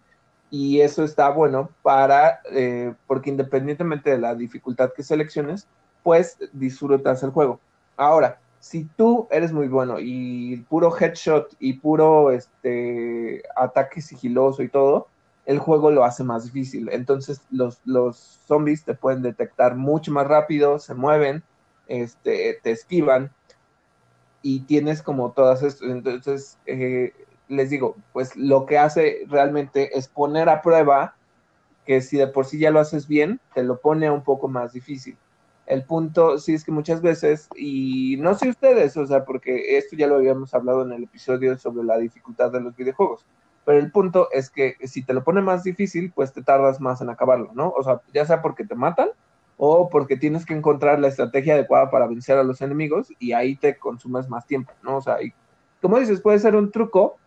y eso está bueno para, eh, porque independientemente de la dificultad que selecciones, pues disfrutas el juego. Ahora, si tú eres muy bueno y puro headshot y puro este, ataque sigiloso y todo, el juego lo hace más difícil. Entonces los, los zombies te pueden detectar mucho más rápido, se mueven, este, te esquivan y tienes como todas estas. Entonces, eh, les digo, pues lo que hace realmente es poner a prueba que si de por sí ya lo haces bien, te lo pone un poco más difícil. El punto, sí es que muchas veces, y no sé ustedes, o sea, porque esto ya lo habíamos hablado en el episodio sobre la dificultad de los videojuegos, pero el punto es que si te lo pone más difícil, pues te tardas más en acabarlo, ¿no? O sea, ya sea porque te matan o porque tienes que encontrar la estrategia adecuada para vencer a los enemigos y ahí te consumes más tiempo, ¿no? O sea, y como dices, puede ser un truco,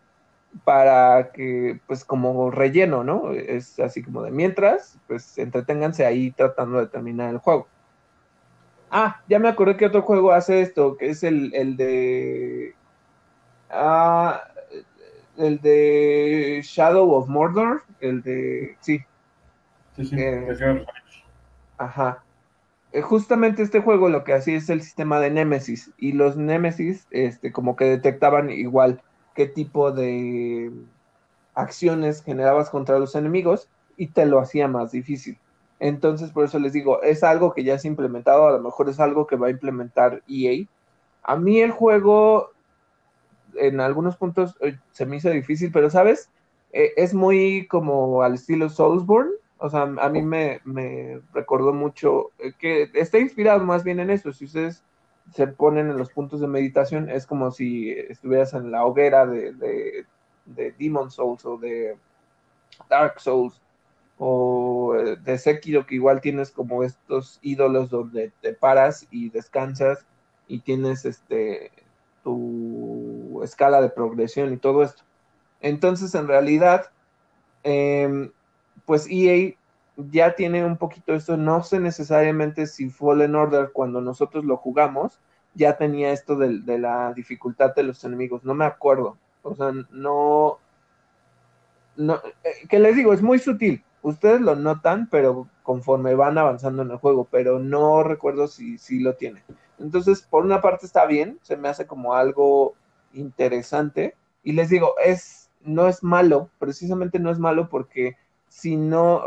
para que, pues como relleno, ¿no? Es así como de mientras, pues entreténganse ahí tratando de terminar el juego. Ah, ya me acordé que otro juego hace esto, que es el, el de... Ah, el de Shadow of Mordor, el de... Sí. Sí, sí. Eh, ajá. Eh, justamente este juego lo que hacía es el sistema de Nemesis y los Nemesis, este, como que detectaban igual qué tipo de acciones generabas contra los enemigos y te lo hacía más difícil. Entonces, por eso les digo, es algo que ya se ha implementado, a lo mejor es algo que va a implementar EA. A mí el juego, en algunos puntos, eh, se me hizo difícil, pero sabes, eh, es muy como al estilo Soulsborne. O sea, a mí me, me recordó mucho eh, que está inspirado más bien en eso. Si ustedes se ponen en los puntos de meditación, es como si estuvieras en la hoguera de, de, de Demon Souls o de Dark Souls o de Sekiro, que igual tienes como estos ídolos donde te paras y descansas y tienes este tu escala de progresión y todo esto. Entonces, en realidad, em, pues EA ya tiene un poquito esto, no sé necesariamente si Fallen Order cuando nosotros lo jugamos, ya tenía esto de, la dificultad de los enemigos, no me acuerdo, o sea, no, no, eh, que les digo, es muy sutil, ustedes lo notan, pero conforme van avanzando en el juego, pero no recuerdo si, si lo tiene. Entonces, por una parte está bien, se me hace como algo interesante. Y les digo, es, no es malo, precisamente no es malo porque si no,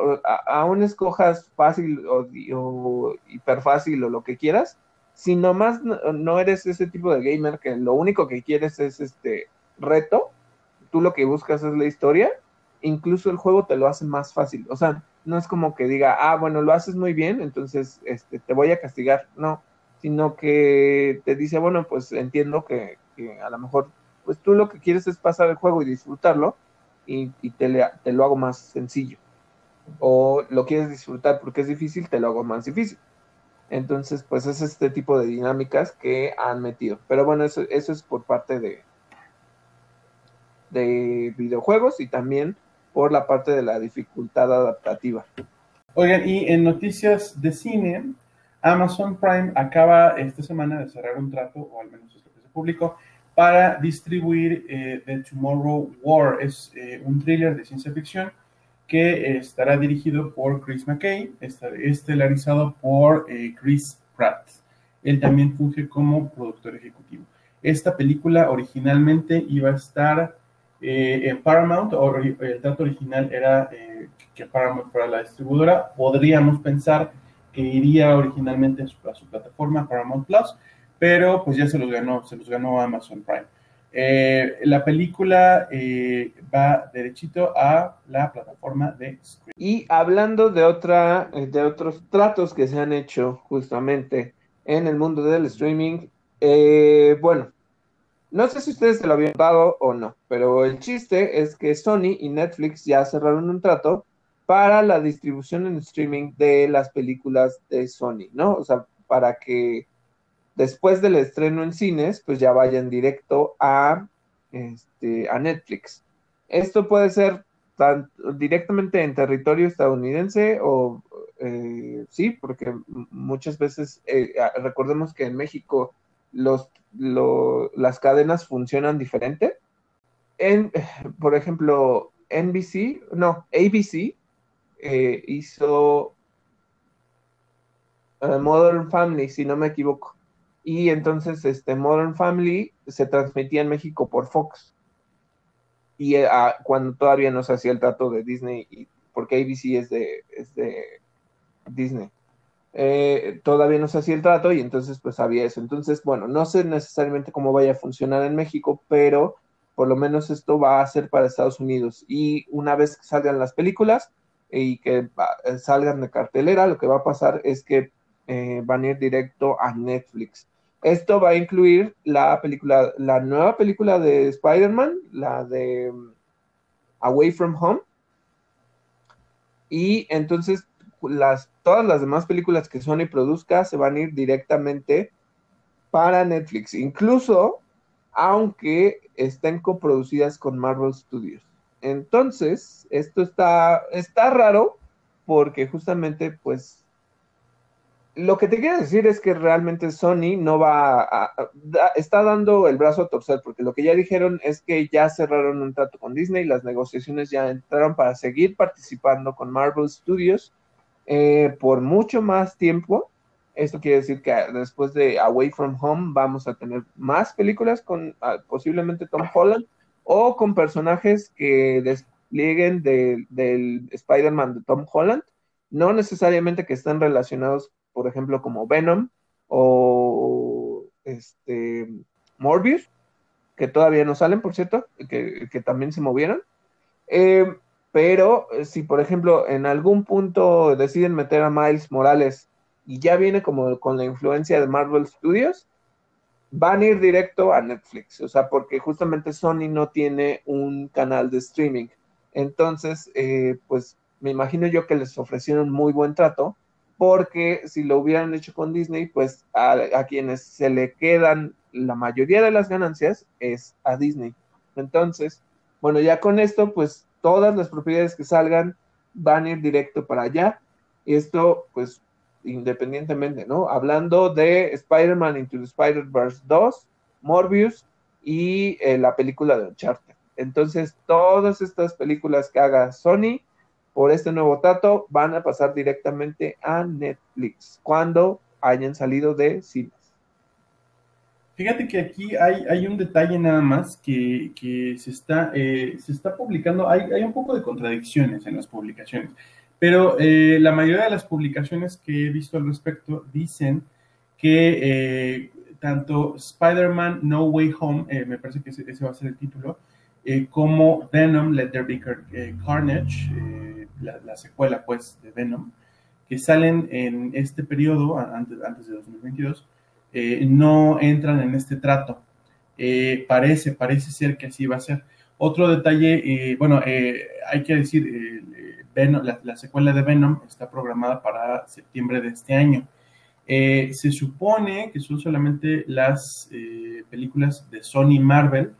aún escojas fácil o, o hiper fácil o lo que quieras, si nomás no, no eres ese tipo de gamer que lo único que quieres es este reto, tú lo que buscas es la historia, incluso el juego te lo hace más fácil. O sea, no es como que diga, ah, bueno, lo haces muy bien, entonces este, te voy a castigar. No, sino que te dice, bueno, pues entiendo que, a lo mejor, pues tú lo que quieres es pasar el juego y disfrutarlo y, te, le, lo hago más sencillo. O lo quieres disfrutar porque es difícil, te lo hago más difícil. Entonces, pues es este tipo de dinámicas que han metido. Pero bueno, eso, eso es por parte de, de videojuegos y también por la parte de la dificultad adaptativa. Oigan, y en noticias de cine, Amazon Prime acaba esta semana de cerrar un trato, o al menos es lo que se publicó, para distribuir eh, The Tomorrow War. Es eh, un thriller de ciencia ficción que estará dirigido por Chris McKay, estelarizado por eh, Chris Pratt. Él también funge como productor ejecutivo. Esta película originalmente iba a estar eh, en Paramount, o, el trato original era eh, que Paramount fuera la distribuidora. Podríamos pensar que iría originalmente a su, plataforma Paramount Plus, pero pues ya se los ganó, se los ganó Amazon Prime. Eh, la película eh, va derechito a la plataforma de Screen. Y hablando de otra, de otros tratos que se han hecho justamente en el mundo del streaming, eh, bueno, no sé si ustedes se lo habían dado o no, pero el chiste es que Sony y Netflix ya cerraron un trato para la distribución en streaming de las películas de Sony, ¿no? O sea, para que después del estreno en cines, pues ya vayan directo a, este, a Netflix. Esto puede ser directamente en territorio estadounidense o eh, sí, porque muchas veces eh, recordemos que en México los, lo, las cadenas funcionan diferente. En, por ejemplo, NBC, no, ABC eh, hizo uh, Modern Family, si no me equivoco. Y entonces este Modern Family se transmitía en México por Fox. Y eh, cuando todavía no se hacía el trato de Disney porque ABC es de, es de Disney. Eh, todavía no se hacía el trato y entonces pues había eso. Entonces bueno no sé necesariamente cómo vaya a funcionar en México pero por lo menos esto va a ser para Estados Unidos. Y una vez salgan las películas y que salgan de cartelera lo que va a pasar es que eh, van a ir directo a Netflix esto va a incluir la película, la nueva película de Spider-Man, la de um, Away from Home. Y entonces las, todas las demás películas que Sony produzca se van a ir directamente para Netflix, incluso aunque estén coproducidas con Marvel Studios. Entonces, esto está, está raro porque justamente pues lo que te quiero decir es que realmente Sony no va a, a, está dando el brazo a torcer, porque lo que ya dijeron es que ya cerraron un trato con Disney, las negociaciones ya entraron para seguir participando con Marvel Studios eh, por mucho más tiempo. Esto quiere decir que después de Away from Home vamos a tener más películas con uh, posiblemente Tom Holland o con personajes que desplieguen de, del Spider-Man de Tom Holland, no necesariamente que estén relacionados por ejemplo, como Venom o este Morbius, que todavía no salen, por cierto, que, también se movieron. Eh, pero si, por ejemplo, en algún punto deciden meter a Miles Morales y ya viene como con la influencia de Marvel Studios, van a ir directo a Netflix, o sea, porque justamente Sony no tiene un canal de streaming. Entonces, eh, pues me imagino yo que les ofrecieron muy buen trato porque si lo hubieran hecho con Disney, pues a, quienes se le quedan la mayoría de las ganancias es a Disney. Entonces, bueno, ya con esto, pues todas las propiedades que salgan van a ir directo para allá. Esto, pues, independientemente, ¿no? Hablando de Spider-Man Into the Spider-Verse 2, Morbius y eh, la película de Uncharted. Entonces, todas estas películas que haga Sony por este nuevo trato van a pasar directamente a Netflix cuando hayan salido de cines. Fíjate que aquí hay, un detalle nada más que, se, está, eh, se está publicando, hay, un poco de contradicciones en las publicaciones, pero eh, la mayoría de las publicaciones que he visto al respecto dicen que eh, tanto Spider-Man No Way Home, me parece que ese, va a ser el título, como Venom Let There Be Carnage, la, secuela pues de Venom, que salen en este periodo, antes, antes de 2022, eh, no entran en este trato. Eh, parece, parece ser que así va a ser. Otro detalle, eh, bueno, hay que decir, la, secuela de Venom está programada para septiembre de este año. se supone que son solamente las películas de Sony Marvel,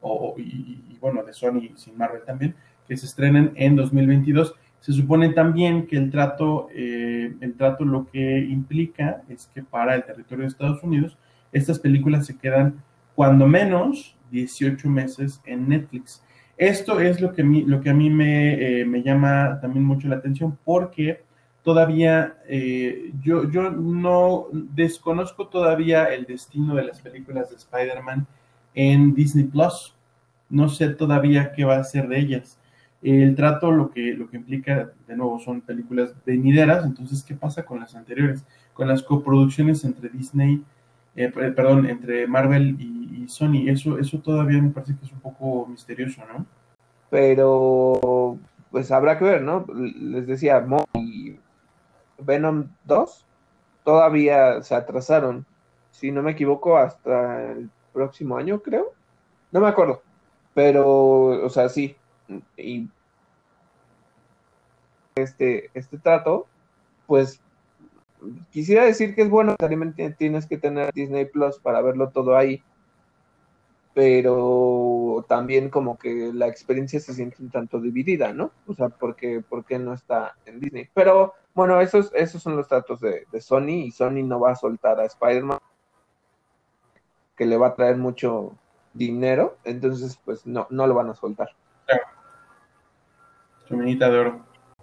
o, y, bueno, de Sony sin Marvel también, que se estrenen en 2022. Se supone también que el trato, eh, el trato lo que implica es que para el territorio de Estados Unidos, estas películas se quedan cuando menos 18 meses en Netflix. Esto es lo que, lo que a mí me, eh, me, llama también mucho la atención porque todavía eh, yo, yo no desconozco todavía el destino de las películas de Spider-Man en Disney Plus. No sé todavía qué va a ser de ellas. El trato lo que, lo que implica, de nuevo, son películas venideras, entonces, ¿qué pasa con las anteriores? Con las coproducciones entre Disney, eh, perdón, entre Marvel y, Sony, eso, eso todavía me parece que es un poco misterioso, ¿no? Pero, pues habrá que ver, ¿no? Les decía, Mo y Venom 2 todavía se atrasaron, si no me equivoco, hasta el próximo año, creo. No me acuerdo, pero, o sea, sí, y este, este trato, pues quisiera decir que es bueno, necesariamente tienes que tener Disney Plus para verlo todo ahí, pero también como que la experiencia se siente un tanto dividida, ¿no? O sea, porque, porque no está en Disney. Pero bueno, esos, esos son los tratos de, de Sony y Sony no va a soltar a Spider-Man, que le va a traer mucho dinero, entonces pues no, no lo van a soltar de oro.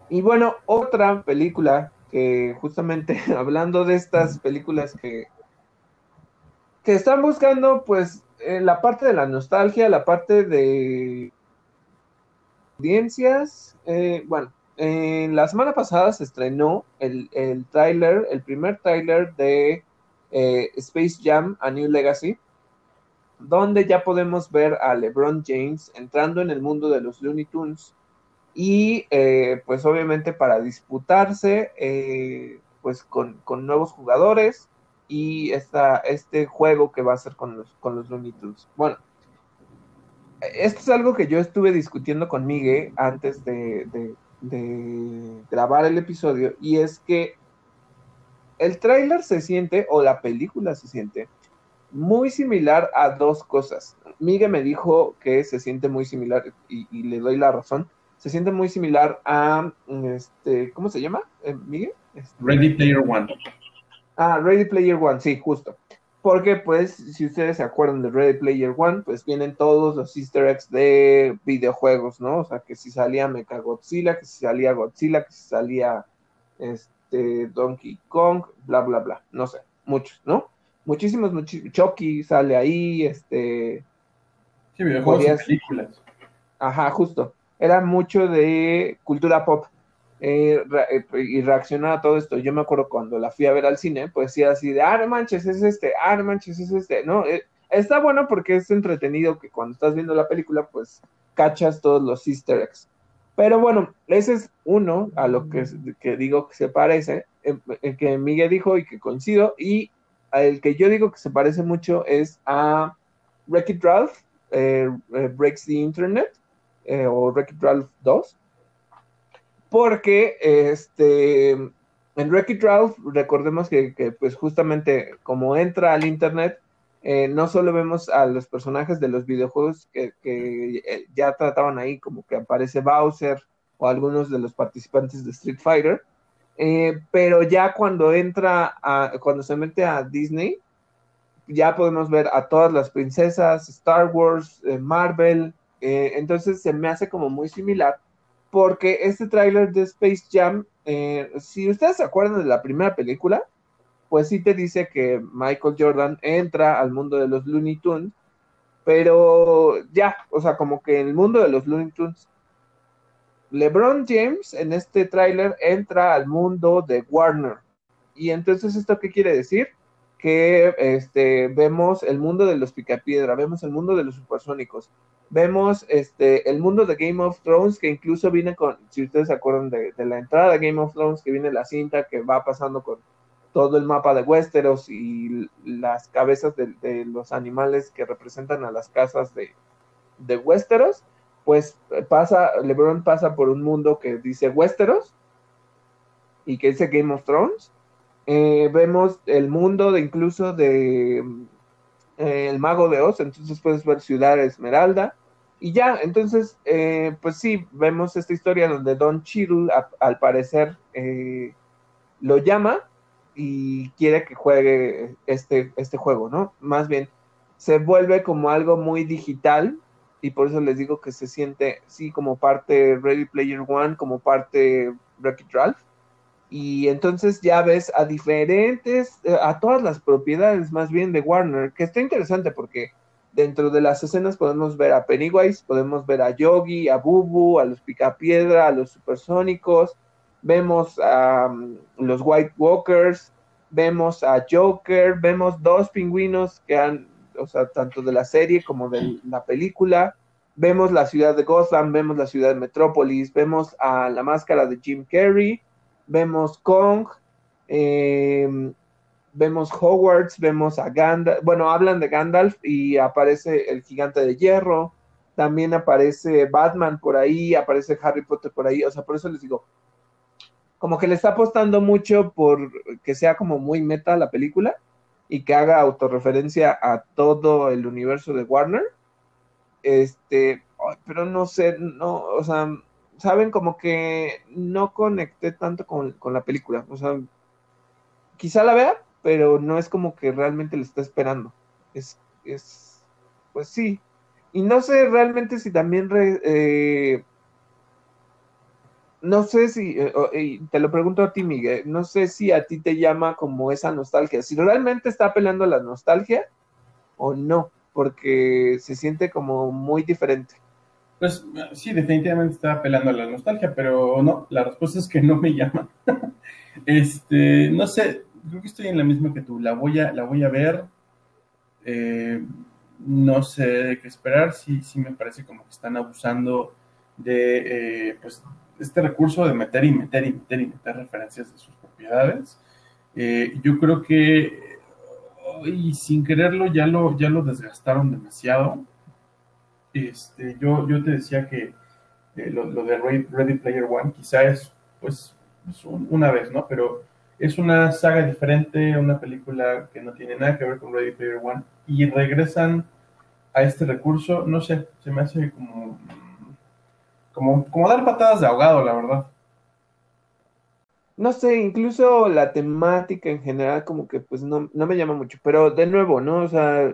Y bueno, otra película que justamente hablando de estas películas que, que están buscando pues eh, la parte de la nostalgia, la parte de audiencias, eh, bueno, en la semana pasada se estrenó el, el el primer tráiler de eh, Space Jam A New Legacy, donde ya podemos ver a LeBron James entrando en el mundo de los Looney Tunes y eh, pues obviamente para disputarse pues con, nuevos jugadores y esta, este juego que va a ser con los, con los Looney Tunes. Bueno, esto es algo que yo estuve discutiendo con Miguel antes de, de grabar el episodio y es que el tráiler se siente, o la película se siente, muy similar a dos cosas. Miguel me dijo que se siente muy similar y, le doy la razón. Se siente muy similar a, este, ¿cómo se llama, eh, Miguel? Este, Ready Player One. Ah, Ready Player One, sí, justo. Porque, pues, si ustedes se acuerdan de Ready Player One, pues vienen todos los easter eggs de videojuegos, ¿no? O sea, que si salía Mecha Godzilla, que si salía Godzilla, que si salía este, Donkey Kong, bla, bla, bla. No sé, muchos, ¿no? muchísimos, muchísimos, Chucky sale ahí, este... Sí, videojuegos películas. Ajá, justo. Era mucho de cultura pop. Eh, eh, y reaccionar a todo esto. Yo me acuerdo cuando la fui a ver al cine, pues sí, así de, ah, manches, es este, ah, manches, es este, ¿no? Eh, está bueno porque es entretenido que cuando estás viendo la película, pues cachas todos los easter eggs. Pero bueno, ese es uno a lo que, que digo que se parece, el que Miguel dijo y que coincido, y el que yo digo que se parece mucho es a Wreck-It Ralph, Breaks the Internet, eh, o Wreck-It Ralph 2, porque este, en Wreck-It Ralph, recordemos que, pues justamente como entra al Internet, no solo vemos a los personajes de los videojuegos que, que ya trataban ahí, como que aparece Bowser o algunos de los participantes de Street Fighter, eh, pero ya cuando entra, a, cuando se mete a Disney, ya podemos ver a todas las princesas, Star Wars, eh, Marvel, eh, entonces se me hace como muy similar, porque este tráiler de Space Jam, eh, si ustedes se acuerdan de la primera película, pues sí te dice que Michael Jordan entra al mundo de los Looney Tunes, pero ya, o sea, como que en el mundo de los Looney Tunes, LeBron James en este tráiler entra al mundo de Warner. Y entonces, ¿esto qué quiere decir? Que este, vemos el mundo de los Picapiedra, vemos el mundo de los supersónicos, vemos este, el mundo de Game of Thrones, que incluso viene con, si ustedes se acuerdan de, la entrada de Game of Thrones, que viene la cinta que va pasando con todo el mapa de Westeros y las cabezas de, los animales que representan a las casas de, de Westeros, pues pasa, LeBron pasa por un mundo que dice Westeros y que dice Game of Thrones. Eh, vemos el mundo de incluso de eh, el mago de Oz, entonces puedes ver Ciudad Esmeralda. Y ya, entonces, eh, pues sí, vemos esta historia donde Don Cheadle, al parecer, lo llama y quiere que juegue este, este juego, ¿no? Más bien, se vuelve como algo muy digital y por eso les digo que se siente, sí, como parte Ready Player One, como parte Wreck-It Ralph. Y entonces ya ves a diferentes, eh, a todas las propiedades más bien de Warner, que está interesante porque dentro de las escenas podemos ver a Pennywise, podemos ver a Yogi, a Bubu, a los Picapiedra, a los Supersónicos, vemos a um, los White Walkers, vemos a Joker, vemos dos pingüinos que han, o sea, tanto de la serie como de la película, vemos la ciudad de Gotham, vemos la ciudad de Metrópolis, vemos a la máscara de Jim Carrey, vemos Kong, em, vemos Hogwarts, vemos a Gandalf, bueno, hablan de Gandalf y aparece el gigante de hierro, también aparece Batman por ahí, aparece Harry Potter por ahí, o sea, por eso les digo, como que le está apostando mucho por que sea como muy meta la película y que haga autorreferencia a todo el universo de Warner. Este, pero no sé, no, o sea, saben como que no conecté tanto con, con la película. O sea, quizá la vea, pero no es como que realmente le está esperando. Es, es, pues sí. Y no sé realmente si también eh, no sé si, eh, te lo pregunto a ti, Miguel, no sé si a ti te llama como esa nostalgia, si realmente está apelando a la nostalgia o no, porque se siente como muy diferente. Pues sí, definitivamente está apelando a la nostalgia, pero no, la respuesta es que no me llama. este, no sé, creo que estoy en la misma que tú, la voy a, la voy a ver, eh, no sé qué esperar, sí, sí me parece como que están abusando de, eh, pues, este recurso de meter y meter y meter y meter referencias de sus propiedades, eh, yo creo que y sin quererlo ya lo, ya lo desgastaron demasiado. Este, yo, yo te decía que eh, lo, de Ready Player One quizá es pues una vez, ¿no? Pero es una saga diferente, una película que no tiene nada que ver con Ready Player One y regresan a este recurso, no sé, se me hace como como, como dar patadas de ahogado, la verdad. No sé, incluso la temática en general como que pues no, me llama mucho, pero de nuevo, ¿no? O sea,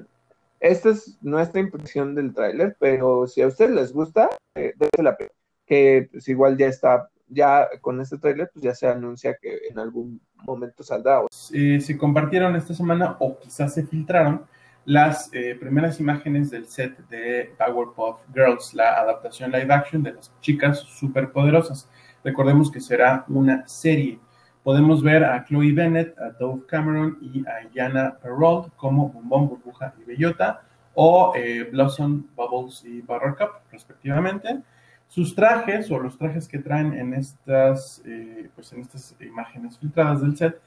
esta es nuestra impresión del tráiler, pero si a ustedes les gusta, eh, la pena. Que pues igual ya está, ya con este tráiler pues ya se anuncia que en algún momento saldrá. Si, si compartieron esta semana o quizás se filtraron, las eh, primeras imágenes del set de Powerpuff Girls, la adaptación live action de las chicas superpoderosas. Recordemos que será una serie. Podemos ver a Chloe Bennett, a Dove Cameron y a Yana Perrault como Bombón, Burbuja y Bellota, o eh, Blossom, Bubbles y Buttercup, respectivamente. Sus trajes o los trajes que traen en estas, eh, pues en estas imágenes filtradas del set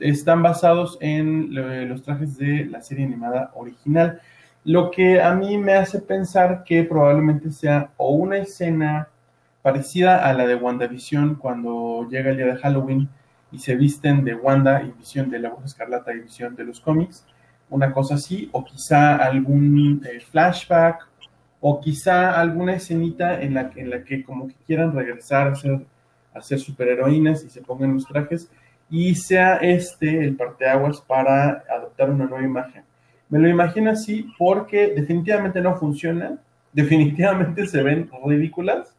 están basados en los trajes de la serie animada original. Lo que a mí me hace pensar que probablemente sea o una escena parecida a la de WandaVision cuando llega el día de Halloween y se visten de Wanda y Visión de la Voz Escarlata y Visión de los cómics, una cosa así, o quizá algún eh, flashback, o quizá alguna escenita en la, en la que como que quieran regresar a ser, a ser superheroínas y se pongan los trajes y sea este el parteaguas para adoptar una nueva imagen. Me lo imagino así porque definitivamente no funciona, definitivamente se ven ridículas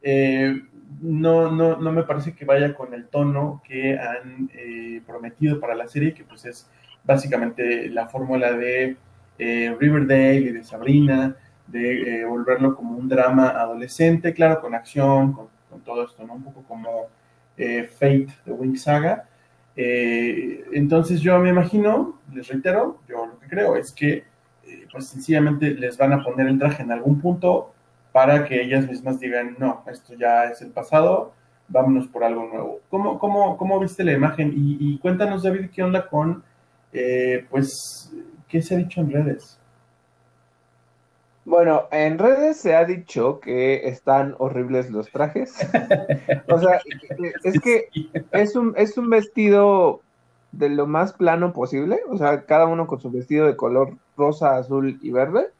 eh, no, no, no me parece que vaya con el tono que han eh, prometido para la serie, que pues es básicamente la fórmula de eh, Riverdale y de Sabrina, de volverlo como un drama adolescente, claro, con acción, con, todo esto, ¿no? Un poco como Fate de Wing Saga. entonces yo me imagino, les reitero, yo lo que creo es que pues sencillamente les van a poner el traje en algún punto para que ellas mismas digan, no, esto ya es el pasado, vámonos por algo nuevo. ¿Cómo, cómo, cómo viste la imagen? Y, cuéntanos, David, qué onda con, eh, pues, ¿qué se ha dicho en redes? Bueno, en redes se ha dicho que están horribles los trajes. o sea, es que es un, es un vestido de lo más plano posible. O sea, cada uno con su vestido de color rosa, azul y verde.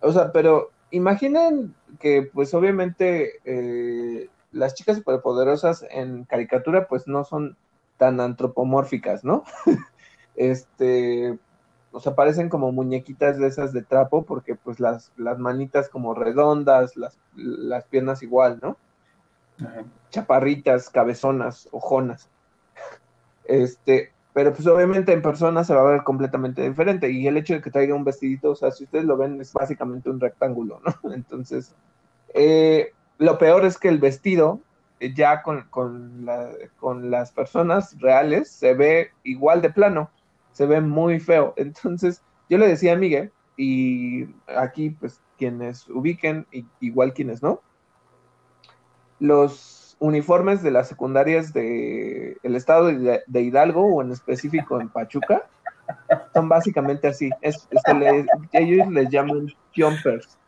O sea, pero imaginen que pues obviamente eh, las chicas superpoderosas en caricatura pues no son tan antropomórficas, ¿no? este, o sea, parecen como muñequitas de esas de trapo porque pues las, las manitas como redondas, las, las piernas igual, ¿no? Chaparritas, cabezonas, ojonas. Este, pero pues obviamente en persona se va a ver completamente diferente y el hecho de que traiga un vestidito, o sea, si ustedes lo ven es básicamente un rectángulo, ¿no? Entonces, eh, lo peor es que el vestido eh, ya con, con, las personas reales se ve igual de plano, se ve muy feo. Entonces, yo le decía a Miguel, y aquí pues quienes ubiquen, igual quienes no, los uniformes de las secundarias de el estado de, Hidalgo o en específico en Pachuca son básicamente así. Ellos les llaman jumpers.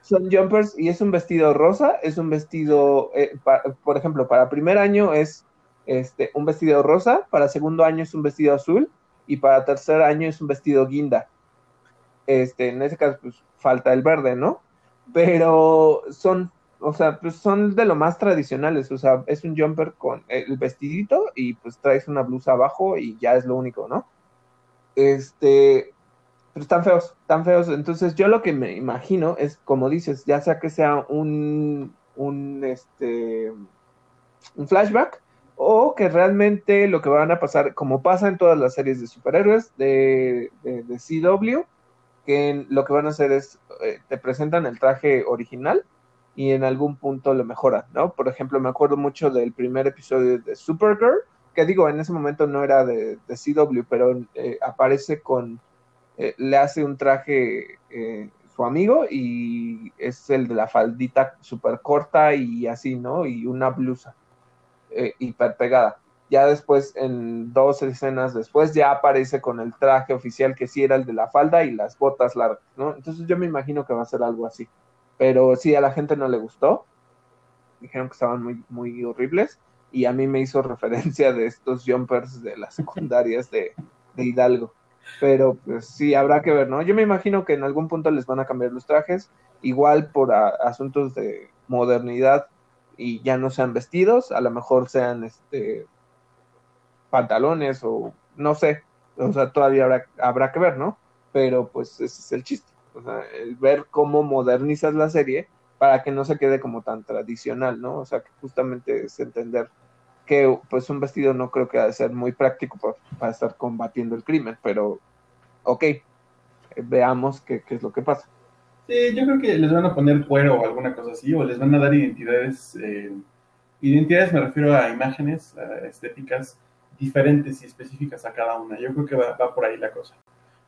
Son jumpers y es un vestido rosa, es un vestido, eh, por ejemplo, para primer año es este, un vestido rosa, para segundo año es un vestido azul y para tercer año es un vestido guinda. Este, en ese caso, pues falta el verde, ¿no? Pero son o sea, pues son de lo más tradicionales, o sea, es un jumper con el vestidito y pues traes una blusa abajo y ya es lo único, ¿no? Este, pero están feos, están feos. Entonces yo lo que me imagino es, como dices, ya sea que sea un, un, este, un flashback o que realmente lo que van a pasar, como pasa en todas las series de superhéroes de, de, CW, que lo que van a hacer es, eh, te presentan el traje original y en algún punto lo mejora, ¿no? Por ejemplo, me acuerdo mucho del primer episodio de Supergirl, que digo, en ese momento no era de, CW, pero eh, aparece con, eh, le hace un traje eh, su amigo y es el de la faldita súper corta y así, ¿no? Y una blusa hiper pegada. Ya después, en dos escenas después, ya aparece con el traje oficial que sí era el de la falda y las botas largas, ¿no? Entonces yo me imagino que va a ser algo así pero sí a la gente no le gustó. Dijeron que estaban muy, muy horribles y a mí me hizo referencia de estos jumpers de las secundarias de, Hidalgo. Pero pues sí, habrá que ver, ¿no? Yo me imagino que en algún punto les van a cambiar los trajes, igual por asuntos de modernidad y ya no sean vestidos, a lo mejor sean este pantalones o no sé, o sea, todavía habrá, habrá que ver, ¿no? Pero pues ese es el chiste o sea, ver cómo modernizas la serie para que no se quede como tan tradicional, ¿no? O sea, que justamente es entender que pues un vestido no creo que ha de ser muy práctico para, estar combatiendo el crimen, pero ok, veamos qué, es lo que pasa. Sí, yo creo que les van a poner cuero o alguna cosa así, o les van a dar identidades, eh, identidades me refiero a imágenes estéticas diferentes y específicas a cada una. Yo creo que va por ahí la cosa.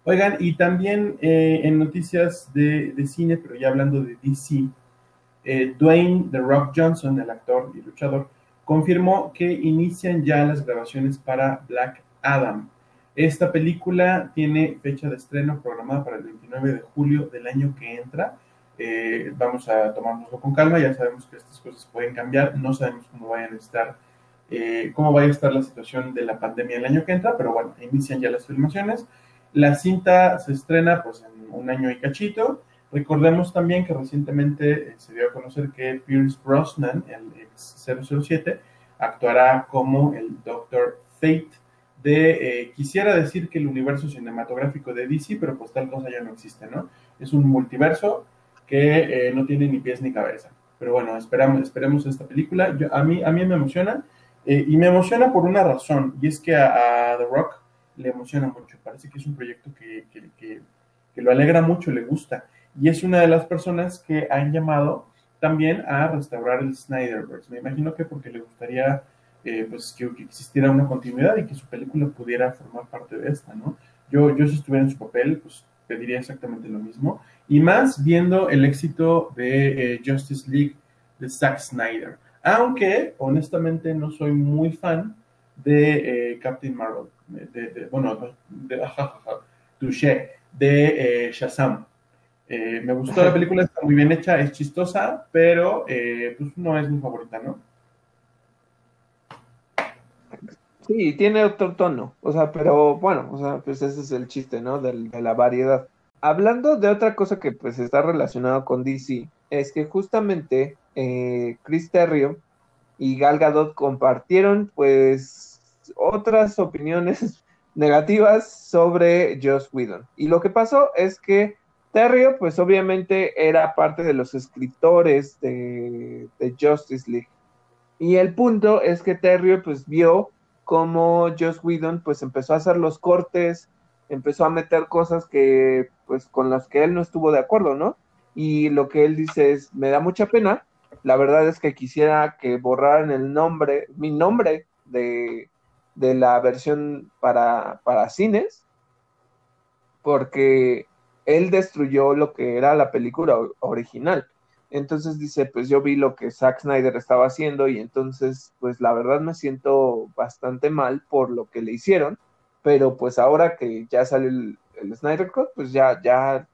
Oigan, y también eh, en noticias de, cine, pero ya hablando de DC, eh, Dwayne The Rock Johnson, el actor y luchador, confirmó que inician ya las grabaciones para Black Adam. Esta película tiene fecha de estreno programada para el 29 de julio del año que entra. Eh, vamos a tomárnoslo con calma, ya sabemos que estas cosas pueden cambiar, no sabemos cómo vayan a estar, cómo vaya a estar la situación de la pandemia el año que entra, pero bueno, inician ya las filmaciones. La cinta se estrena pues en un año y cachito. Recordemos también que recientemente eh, se dio a conocer que Pierce Brosnan, el ex 007, actuará como el Doctor Fate de, eh, quisiera decir que el universo cinematográfico de DC, pero pues tal cosa ya no existe, ¿no? Es un multiverso que eh, no tiene ni pies ni cabeza. Pero bueno, esperamos, esperemos esta película. a, mí, a mí me emociona y me emociona por una razón, y es que a, The Rock le emociona mucho. Parece que es un proyecto que, que, lo alegra mucho, le gusta. Y es una de las personas que han llamado también a restaurar el Snyderverse. Me imagino que porque le gustaría eh, pues que, existiera una continuidad y que su película pudiera formar parte de esta, ¿no? Yo, yo si estuviera en su papel, pues pediría exactamente lo mismo. Y más viendo el éxito de eh, Justice League de Zack Snyder. Aunque, honestamente, no soy muy fan de eh, Captain Marvel. De, bueno, de, touché, de Shazam. me gustó la película, está muy bien hecha, es chistosa, pero pues no es mi favorita, ¿no? Sí, tiene otro tono, o sea, pero bueno, o sea, pues ese es el chiste, ¿no? De, la variedad. Hablando de otra cosa que pues está relacionado con DC, es que justamente eh, Chris Terrio y Gal Gadot compartieron pues otras opiniones negativas sobre Joss Whedon. Y lo que pasó es que Terrio pues obviamente era parte de los escritores de, Justice League. Y el punto es que Terrio pues vio como Joss Whedon pues empezó a hacer los cortes, empezó a meter cosas que pues con las que él no estuvo de acuerdo, ¿no? Y lo que él dice es, me da mucha pena, la verdad es que quisiera que borraran el nombre, mi nombre de, de la versión para, para cines, porque él destruyó lo que era la película original. Entonces dice, pues yo vi lo que Zack Snyder estaba haciendo y entonces, pues la verdad me siento bastante mal por lo que le hicieron, pero pues ahora que ya sale el, Snyder Cut, pues ya, ya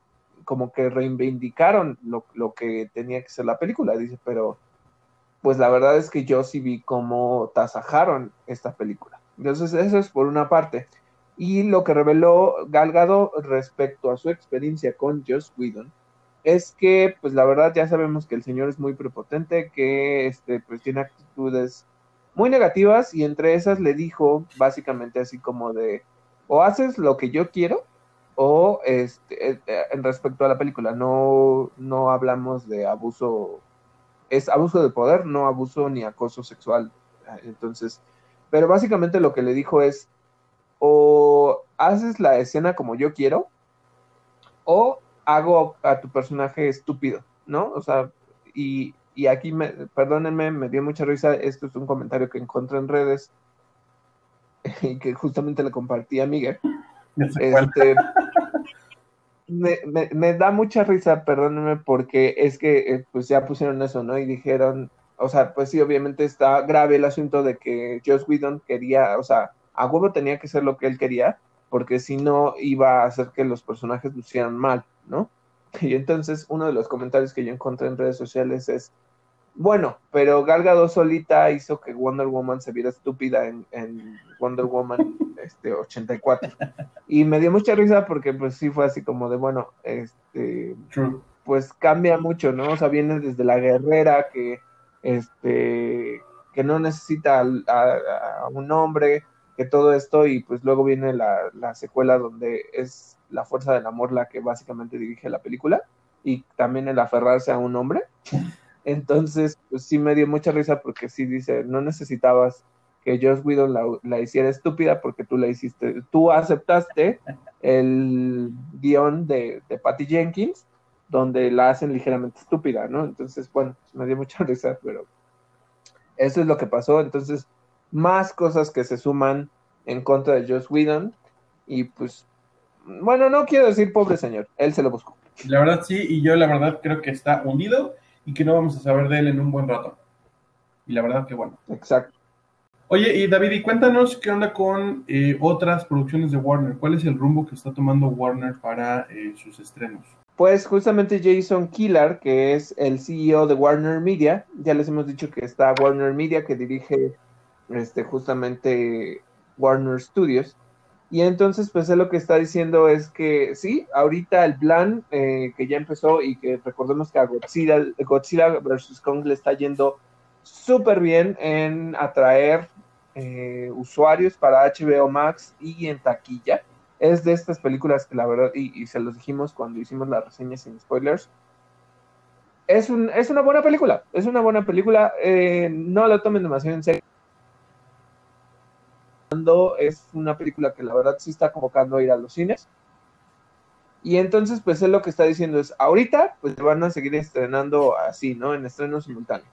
como que reivindicaron lo, lo, que tenía que ser la película, dice, pero pues la verdad es que yo sí vi cómo tasajaron esta película. Entonces eso es por una parte. Y lo que reveló Galgado respecto a su experiencia con Joss Whedon es que, pues la verdad ya sabemos que el señor es muy prepotente, que este, pues tiene actitudes muy negativas y entre esas le dijo básicamente así como de, o haces lo que yo quiero o este, eh, eh, en respecto a la película, no, no hablamos de abuso, es abuso de poder, no abuso ni acoso sexual. Entonces, pero básicamente lo que le dijo es, o haces la escena como yo quiero, o hago a tu personaje estúpido, ¿no? O sea, y, aquí, me, perdónenme, me dio mucha risa, esto es un comentario que encontré en redes y que justamente le compartí a Miguel. Este, me, da mucha risa, perdónenme, porque es que eh, pues ya pusieron eso, ¿no? Y dijeron, o sea, pues sí, obviamente está grave el asunto de que Joss Whedon quería, o sea, a huevo tenía que ser lo que él quería, porque si no iba a hacer que los personajes lucieran mal. ¿no? Y entonces uno de los comentarios que yo encontré en redes sociales es, bueno, pero Gal Gadot solita hizo que Wonder Woman se viera estúpida en, Wonder Woman este, 84. Y me dio mucha risa porque pues sí fue así como de, bueno, este, pues cambia mucho, ¿no? O sea, viene desde la guerrera que, este, que no necesita a, un hombre, que todo esto, y pues luego viene la, la secuela donde es la fuerza del amor la que básicamente dirige la película y también el aferrarse a un hombre. Entonces, pues sí me dio mucha risa porque sí dice, no necesitabas que Josh Whedon la, hiciera estúpida porque tú la hiciste, tú aceptaste el guion de, de Patty Jenkins donde la hacen ligeramente estúpida, ¿no? Entonces, bueno, pues me dio mucha risa, pero eso es lo que pasó. Entonces, más cosas que se suman en contra de Josh Whedon y pues bueno, no quiero decir pobre señor, él se lo buscó. La verdad sí, y yo la verdad creo que está hundido y que no vamos a saber de él en un buen rato. Y la verdad que bueno. Exacto. Oye, y David, y cuéntanos qué onda con eh, otras producciones de Warner. ¿Cuál es el rumbo que está tomando Warner para eh, sus estrenos? Pues justamente Jason Killar, que es el CEO de Warner Media, ya les hemos dicho que está Warner Media, que dirige este, justamente Warner Studios. Y entonces, pues él lo que está diciendo es que sí, ahorita el plan eh, que ya empezó y que recordemos que a Godzilla, Godzilla vs. Kong le está yendo súper bien en atraer eh, usuarios para HBO Max y en taquilla. Es de estas películas que la verdad, y, se los dijimos cuando hicimos la reseña sin spoilers, es, un, es una buena película, es una buena película, eh, no la tomen demasiado en serio. Es una película que la verdad sí está convocando a ir a los cines. Y entonces, pues él lo que está diciendo es, ahorita, pues van a seguir estrenando así, ¿no? En estreno simultáneo.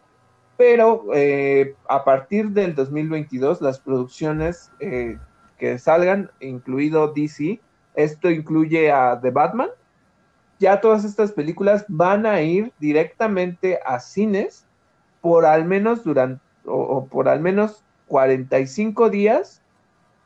Pero eh, a partir del 2022, las producciones eh, que salgan, incluido DC, esto incluye a The Batman, ya todas estas películas van a ir directamente a cines por al menos durante, o, por al menos 45 días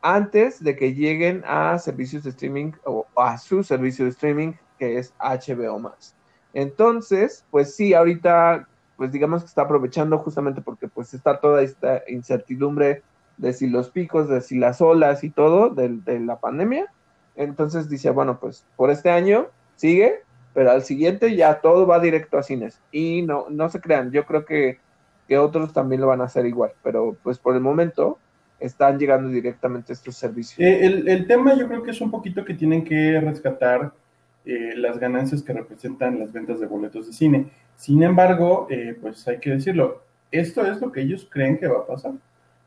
antes de que lleguen a servicios de streaming o a su servicio de streaming que es HBO Max. Entonces, pues sí, ahorita, pues digamos que está aprovechando justamente porque pues está toda esta incertidumbre de si los picos, de si las olas y todo de, de la pandemia. Entonces dice, bueno, pues por este año sigue, pero al siguiente ya todo va directo a cines. Y no, no se crean, yo creo que, que otros también lo van a hacer igual, pero pues por el momento están llegando directamente estos servicios. Eh, el, el, tema yo creo que es un poquito que tienen que rescatar eh, las ganancias que representan las ventas de boletos de cine. Sin embargo, eh, pues hay que decirlo, esto es lo que ellos creen que va a pasar.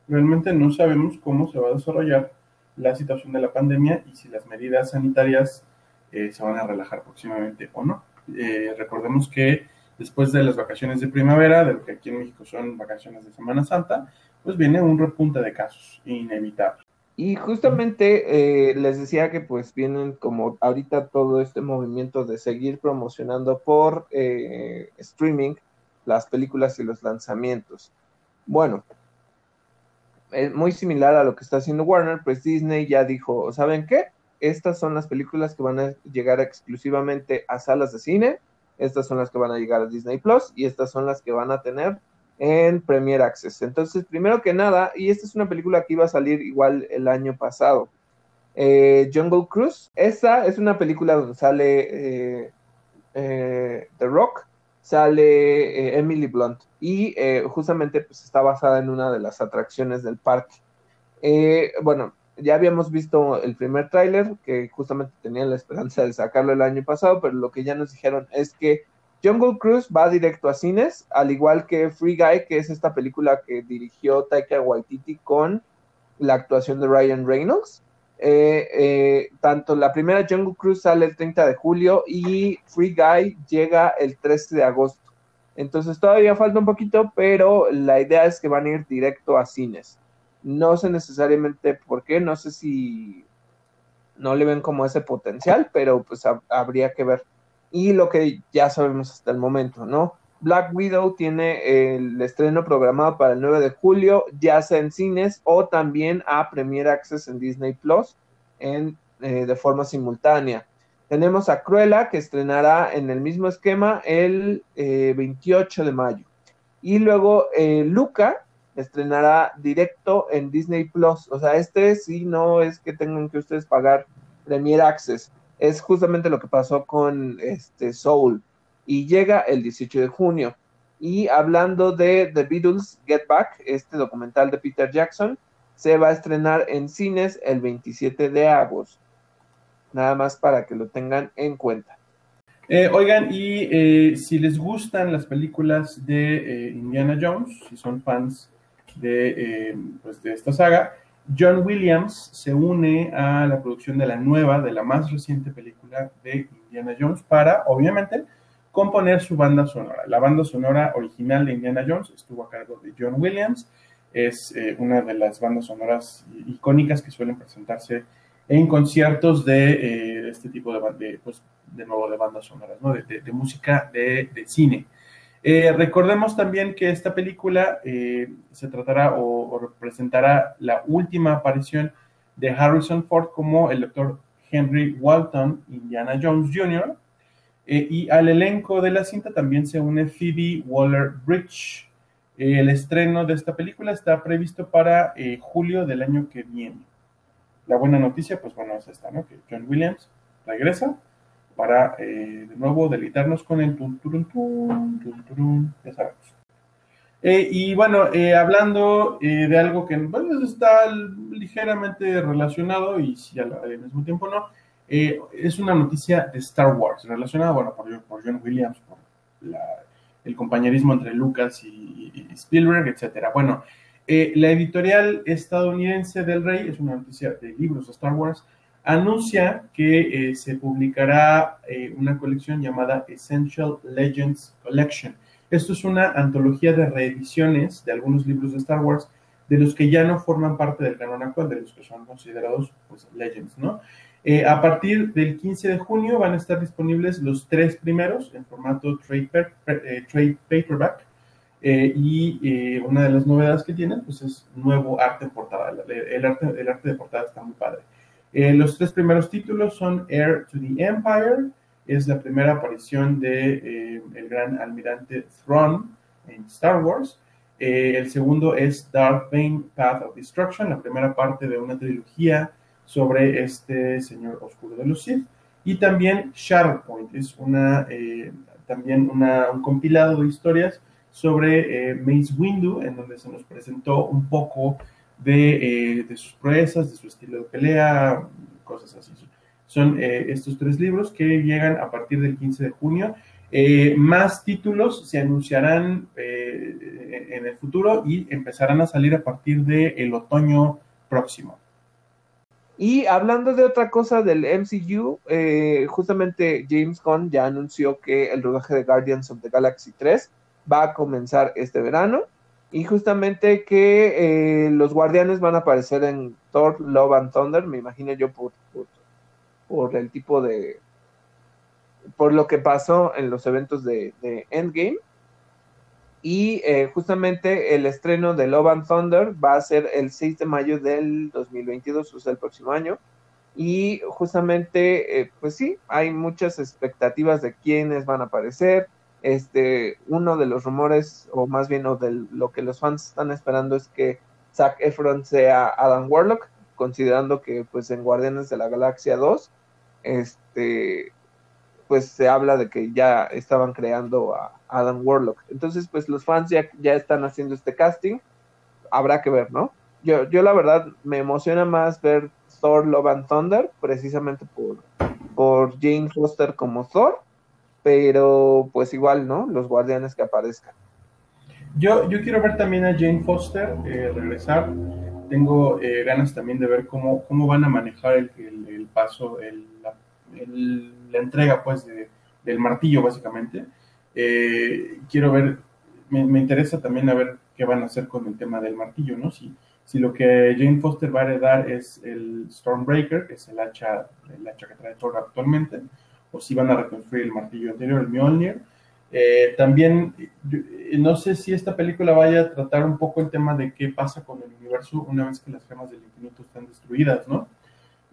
Realmente no sabemos cómo se va a desarrollar la situación de la pandemia y si las medidas sanitarias eh, se van a relajar próximamente o no. Eh, recordemos que después de las vacaciones de primavera, de lo que aquí en México son vacaciones de Semana Santa, pues viene un repunte de casos inevitable. Y justamente eh, les decía que pues vienen como ahorita todo este movimiento de seguir promocionando por streaming las películas y los lanzamientos. Bueno, es muy similar a lo que está haciendo Warner, pues Disney ya dijo, ¿saben qué? estas son las películas que van a llegar exclusivamente a salas de cine, estas son las que van a llegar a Disney Plus y estas son las que van a tener en Premier Access. Entonces, primero que nada, y esta es una película que iba a salir igual el año pasado, eh, Jungle Cruise, esa es una película donde sale eh, eh, The Rock, sale Emily Blunt y justamente pues, está basada en una de las atracciones del parque. bueno, ya habíamos visto el primer tráiler, que justamente tenían la esperanza de sacarlo el año pasado, pero lo que ya nos dijeron es que Jungle Cruise va directo a cines, al igual que Free Guy, que es esta película que dirigió Taika Waititi con la actuación de Ryan Reynolds. Eh, eh, tanto la primera Jungle Cruise sale el 30 de julio y Free Guy llega el 13 de agosto. Entonces todavía falta un poquito, pero la idea es que van a ir directo a cines. No sé necesariamente por qué, no sé si no le ven como ese potencial, pero pues habría que ver. Y lo que ya sabemos hasta el momento, ¿no? Black Widow tiene el estreno programado para el 9 de julio, ya sea en cines o también a Premier Access en Disney Plus en, eh, de forma simultánea. Tenemos a Cruella que estrenará en el mismo esquema el 28 eh, de mayo. Y luego eh, Luca estrenará directo en Disney Plus. O sea, este sí no es que tengan que ustedes pagar Premier Access. Es justamente lo que pasó con este Soul. Y llega el 18 de junio. Y hablando de The Beatles Get Back, este documental de Peter Jackson, se va a estrenar en cines el 27 de agosto. Nada más para que lo tengan en cuenta. Eh, oigan, y eh, si les gustan las películas de eh, Indiana Jones, si son fans de, eh, pues de esta saga, John Williams se une a la producción de la nueva, de la más reciente película de Indiana Jones para, obviamente, componer su banda sonora. La banda sonora original de Indiana Jones estuvo a cargo de John Williams. Es eh, una de las bandas sonoras icónicas que suelen presentarse en conciertos de eh, este tipo de, de, pues, de nuevo de bandas sonoras, ¿no? de, de música de, cine. Eh, recordemos también que esta película eh, se tratará o, representará la última aparición de Harrison Ford como el doctor Henry Walton, Indiana Jones Jr., eh, y al elenco de la cinta también se une Phoebe Waller-Bridge. el estreno de esta película está previsto para julio del año que viene. La buena noticia, pues bueno, es esta, ¿no? Que John Williams regresa para eh, de nuevo deleitarnos con el tun, turun, ya sabemos. Eh, y bueno, eh, hablando de algo que bueno, está ligeramente relacionado y si al, mismo tiempo no, es una noticia de Star Wars relacionada, bueno, por, por John Williams, por el compañerismo entre Lucas y, Spielberg, etcétera. Bueno, la editorial estadounidense del Rey, es una noticia de libros de Star Wars, anuncia que eh, se publicará eh, una colección llamada Essential Legends Collection. Esto es una antología de reediciones de algunos libros de Star Wars de los que ya no forman parte del canon actual, de los que son considerados pues, Legends, ¿no? Eh, a partir del 15 de junio van a estar disponibles los tres primeros en formato trade, trade paperback y una de las novedades que tienen pues es nuevo arte en portada. El, arte, el arte de portada está muy padre. Eh, los tres primeros títulos son Heir to the Empire, es la primera aparición de eh, el gran almirante Thrawn en Star Wars. Eh, el segundo es Darth Bane Path of Destruction, la primera parte de una trilogía sobre este señor oscuro de los Sith. Y también Shatterpoint, es una, también un compilado de historias sobre Mace Windu, en donde se nos presentó un poco eh, de, sus proezas, de su estilo de pelea, cosas así. Son eh, estos tres libros que llegan a partir del 15 de junio. Eh, más títulos se anunciarán en el futuro y empezarán a salir a partir del otoño próximo. Y hablando de otra cosa del MCU, justamente James Gunn ya anunció que el rodaje de Guardians of the Galaxy 3 va a comenzar este verano. Y justamente que eh, los guardianes van a aparecer en Thor, Love and Thunder, me imagino yo por, por, el tipo de... por lo que pasó en los eventos de, Endgame. Y eh, justamente el estreno de Love and Thunder va a ser el 6 de mayo del 2022, o sea, el próximo año. Y justamente, eh, pues sí, hay muchas expectativas de quiénes van a aparecer. Este, uno de los rumores, o más bien o de lo que los fans están esperando es que Zac Efron sea Adam Warlock, considerando que pues en Guardianes de la Galaxia 2, este, pues se habla de que ya estaban creando a Adam Warlock. Entonces, pues los fans ya, ya están haciendo este casting. Habrá que ver, ¿no? Yo, yo la verdad me emociona más ver Thor Love and Thunder, precisamente por, por Jane Foster como Thor, pero pues igual, ¿no? Los guardianes que aparezcan. Yo, yo quiero ver también a Jane Foster eh, regresar. Tengo eh, ganas también de ver cómo, cómo van a manejar el, el, paso, el, la, la, entrega pues del martillo básicamente. Eh, quiero ver, me, me, interesa también a ver qué van a hacer con el tema del martillo, ¿no? Si, si lo que Jane Foster va a heredar es el Stormbreaker, que es el hacha, el hacha que trae Thor actualmente, o si van a reconstruir el martillo anterior, el Mjolnir. Eh, también, eh, no sé si esta película vaya a tratar un poco el tema de qué pasa con el universo una vez que las gemas del infinito están destruidas, ¿no?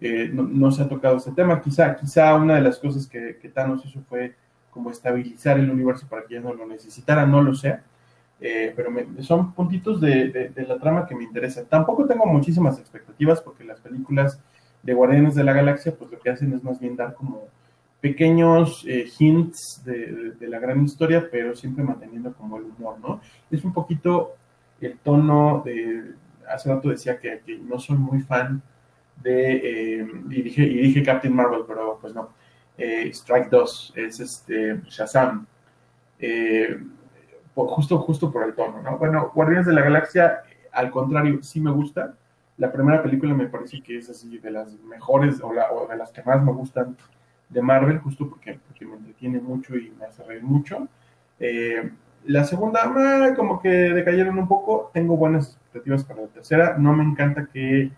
Eh, no, se ha tocado ese tema. Quizá, quizá una de las cosas que, que, Thanos hizo fue como estabilizar el universo para que ya no lo necesitara, no lo sé. pero son puntitos de, de, la trama que me interesan. Tampoco tengo muchísimas expectativas porque las películas de Guardianes de la Galaxia, pues lo que hacen es más bien dar como pequeños eh, hints de, la gran historia, pero siempre manteniendo como el humor, ¿no? Es un poquito el tono de, hace rato decía que, no soy muy fan de, eh, y, dije, y dije Captain Marvel, pero pues no, eh, Strike 2 es este Shazam, justo, justo por el tono, ¿no? Bueno, Guardianes de la Galaxia, al contrario, sí me gusta. La primera película me parece que es así de las mejores o, o de las que más me gustan de Marvel, justo porque, porque me entretiene mucho y me hace reír mucho. Eh, la segunda, como que decayeron un poco. Tengo buenas expectativas para la tercera. No me encanta que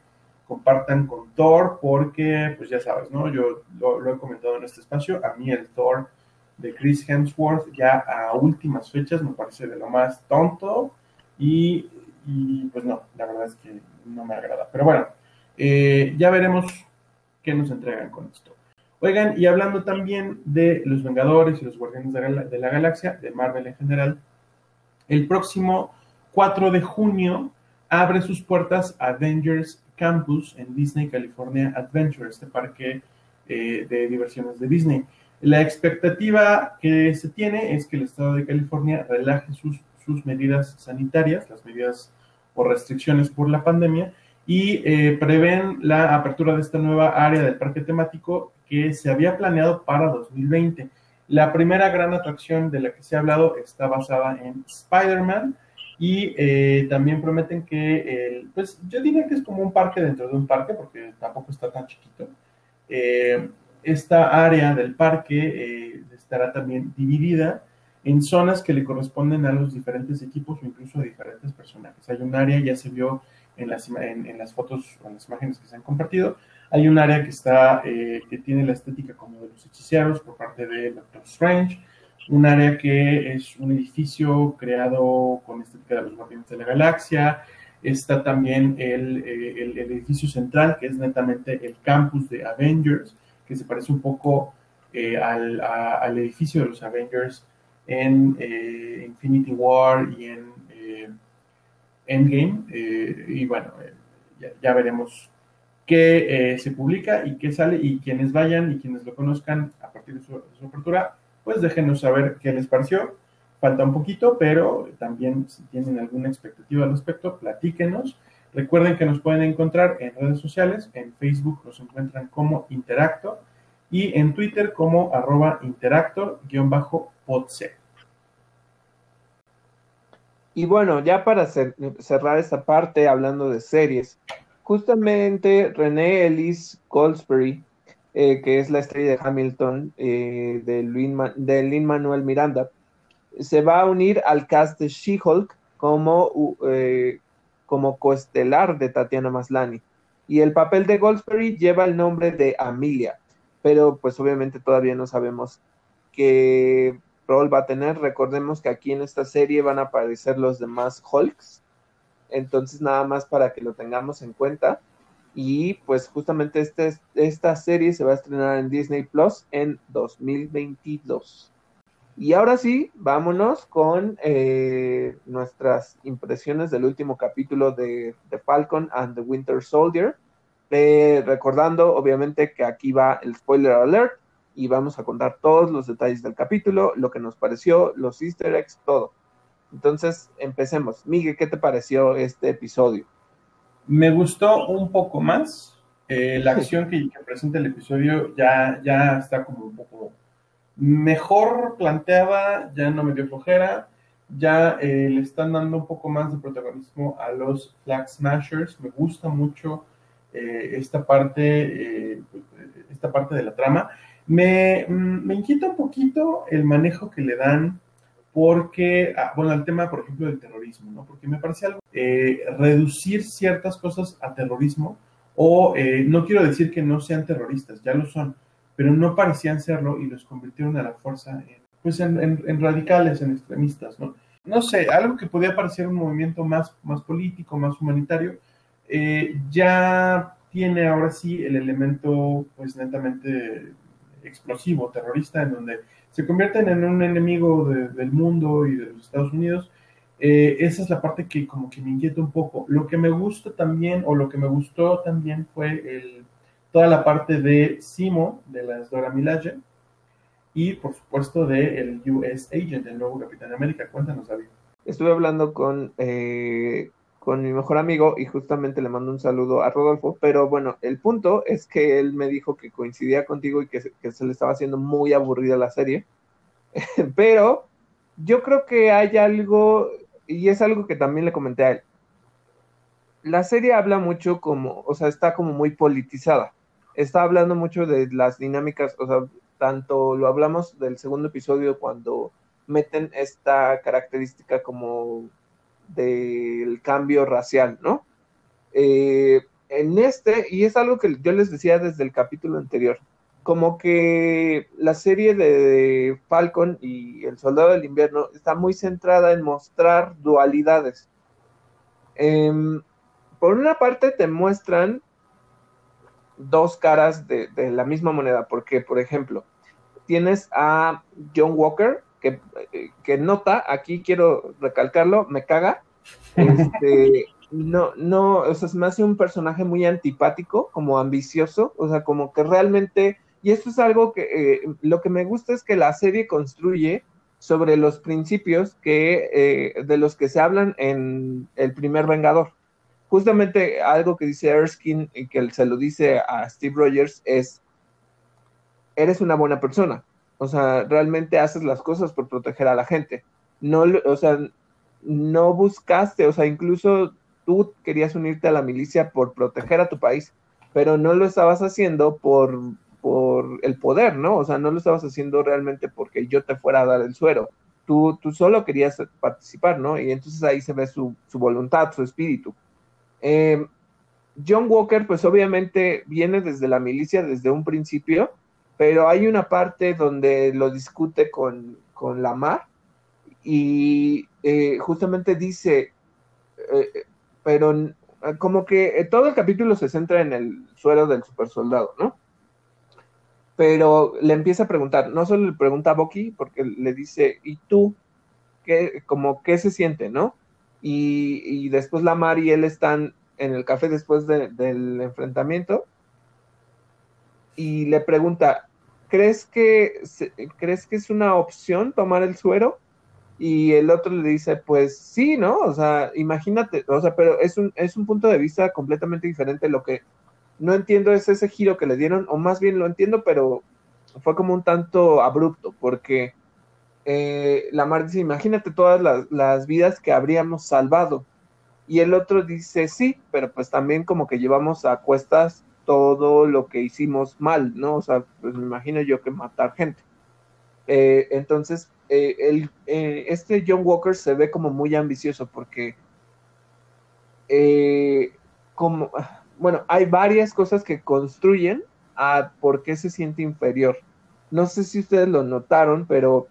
compartan con Thor porque, pues ya sabes, ¿no? Yo lo, he comentado en este espacio. A mí el Thor de Chris Hemsworth ya a últimas fechas me parece de lo más tonto y, pues no, la verdad es que no me agrada. Pero bueno, eh, ya veremos qué nos entregan con esto. Oigan, y hablando también de los Vengadores y los Guardianes de la, Galaxia, de Marvel en general, el próximo 4 de junio abre sus puertas Avengers Campus en Disney California Adventure, este parque eh, de diversiones de Disney. La expectativa que se tiene es que el estado de California relaje sus, medidas sanitarias, las medidas o restricciones por la pandemia, y eh, prevén la apertura de esta nueva área del parque temático que se había planeado para 2020. La primera gran atracción de la que se ha hablado está basada en Spider-Man y eh, también prometen que, el, pues yo diría que es como un parque dentro de un parque, porque tampoco está tan chiquito. Eh, esta área del parque eh, estará también dividida en zonas que le corresponden a los diferentes equipos o incluso a diferentes personajes. Hay un área, ya se vio en las, en, las fotos o en las imágenes que se han compartido, hay un área que está, que tiene la estética como de los hechiceros por parte de Doctor Strange, un área que es un edificio creado con estética de los Guardianes de la Galaxia. Está también el, eh, el, edificio central, que es netamente el campus de Avengers, que se parece un poco eh, al, al, edificio de los Avengers en eh, Infinity War y en Endgame. y bueno, ya, ya, veremos qué se publica y qué sale, y quienes vayan y quienes lo conozcan a partir de su, apertura pues déjenos saber qué les pareció. Falta un poquito, pero también si tienen alguna expectativa al respecto, platíquenos. Recuerden que nos pueden encontrar en redes sociales, en Facebook nos encuentran como Interacto y en Twitter como arroba interactor-podc. Y bueno, ya para cerrar esta parte hablando de series, justamente René Ellis Goldsberry eh, que es la estrella de Hamilton, eh, de, Lin Manuel Miranda, se va a unir al cast de She-Hulk como, eh, como coestelar de Tatiana Maslani. Y el papel de Goldsberry lleva el nombre de Amelia, pero pues obviamente todavía no sabemos qué rol va a tener. Recordemos que aquí en esta serie van a aparecer los demás Hulks, entonces nada más para que lo tengamos en cuenta. Y pues justamente este, esta serie se va a estrenar en Disney Plus en 2022. Y ahora sí, vámonos con eh, nuestras impresiones del último capítulo de, The Falcon and the Winter Soldier. Eh, recordando, obviamente, que aquí va el spoiler alert y vamos a contar todos los detalles del capítulo, lo que nos pareció, los easter eggs, todo. Entonces, empecemos. Miguel, ¿qué te pareció este episodio? Me gustó un poco más. Eh, la acción que, presenta el episodio ya, ya está como un poco mejor planteada, ya no me dio flojera, ya eh, le están dando un poco más de protagonismo a los Flag Smashers. Me gusta mucho eh, esta parte, esta parte de la trama. Me, mm, me inquieta un poquito el manejo que le dan porque, ah, bueno, el tema, por ejemplo, del terrorismo, ¿no? Porque me parece algo, eh, reducir ciertas cosas a terrorismo, o eh, no quiero decir que no sean terroristas, ya lo son, pero no parecían serlo y los convirtieron a la fuerza en, pues en, radicales, en extremistas, ¿no? No sé, algo que podía parecer un movimiento más, más político, más humanitario, eh, ya tiene ahora sí el elemento, pues netamente explosivo, terrorista, en donde se convierten en un enemigo del mundo y de los Estados Unidos. Eh, esa es la parte que como que me inquieta un poco. Lo que me gusta también, o lo que me gustó también fue el, toda la parte de Simo, de las Dora Milaje, y por supuesto de el US Agent, el nuevo Capitán América. Cuéntanos, David. Estuve hablando con, eh, con mi mejor amigo y justamente le mando un saludo a Rodolfo, pero bueno, el punto es que él me dijo que coincidía contigo y que, se le estaba haciendo muy aburrida la serie, pero yo creo que hay algo, y es algo que también le comenté a él, la serie habla mucho como, o sea, está como muy politizada, está hablando mucho de las dinámicas, o sea, tanto lo hablamos del segundo episodio cuando meten esta característica como del cambio racial, ¿no? Eh, en este, y es algo que yo les decía desde el capítulo anterior, como que la serie de Falcon y El Soldado del Invierno está muy centrada en mostrar dualidades. Em, por una parte te muestran dos caras de, de, la misma moneda, porque, por ejemplo, tienes a John Walker, que, nota, aquí quiero recalcarlo, me caga. Este, no, no, o sea, se me hace un personaje muy antipático, como ambicioso, o sea, como que realmente, y esto es algo que eh, lo que me gusta es que la serie construye sobre los principios que, eh, de los que se hablan en El primer Vengador. Justamente algo que dice Erskine y que se lo dice a Steve Rogers es, eres una buena persona, O sea, realmente haces las cosas por proteger a la gente. No, o sea, no buscaste, o sea, incluso tú querías unirte a la milicia por proteger a tu país, pero no lo estabas haciendo por, por el poder, ¿no? O sea, no lo estabas haciendo realmente porque yo te fuera a dar el suero. Tú, tú solo querías participar, ¿no? Y entonces ahí se ve su, su voluntad, su espíritu. Eh, John Walker, pues obviamente viene desde la milicia desde un principio, pero hay una parte donde lo discute con, con Lamar y eh, justamente dice, eh, pero como que todo el capítulo se centra en el suero del super soldado, ¿no? Pero le empieza a preguntar, no solo le pregunta a Bucky, porque le dice, ¿y tú? ¿Qué, como, ¿qué se siente, no? Y, y después Lamar y él están en el café después del enfrentamiento y le pregunta, ¿crees que, ¿crees que es una opción tomar el suero? Y el otro le dice, pues sí, ¿no? O sea, imagínate, o sea, pero es un, es un punto de vista completamente diferente. Lo que no entiendo es ese giro que le dieron, o más bien lo entiendo, pero fue como un tanto abrupto, porque eh, la Mar dice, imagínate todas las, las vidas que habríamos salvado y el otro dice, sí, pero pues también como que llevamos a cuestas todo lo que hicimos mal, ¿no? O sea, pues me imagino yo que matar gente. Eh, entonces, eh, el, eh, este John Walker se ve como muy ambicioso porque, como, bueno, hay varias cosas que construyen a por qué se siente inferior. No sé si ustedes lo notaron, pero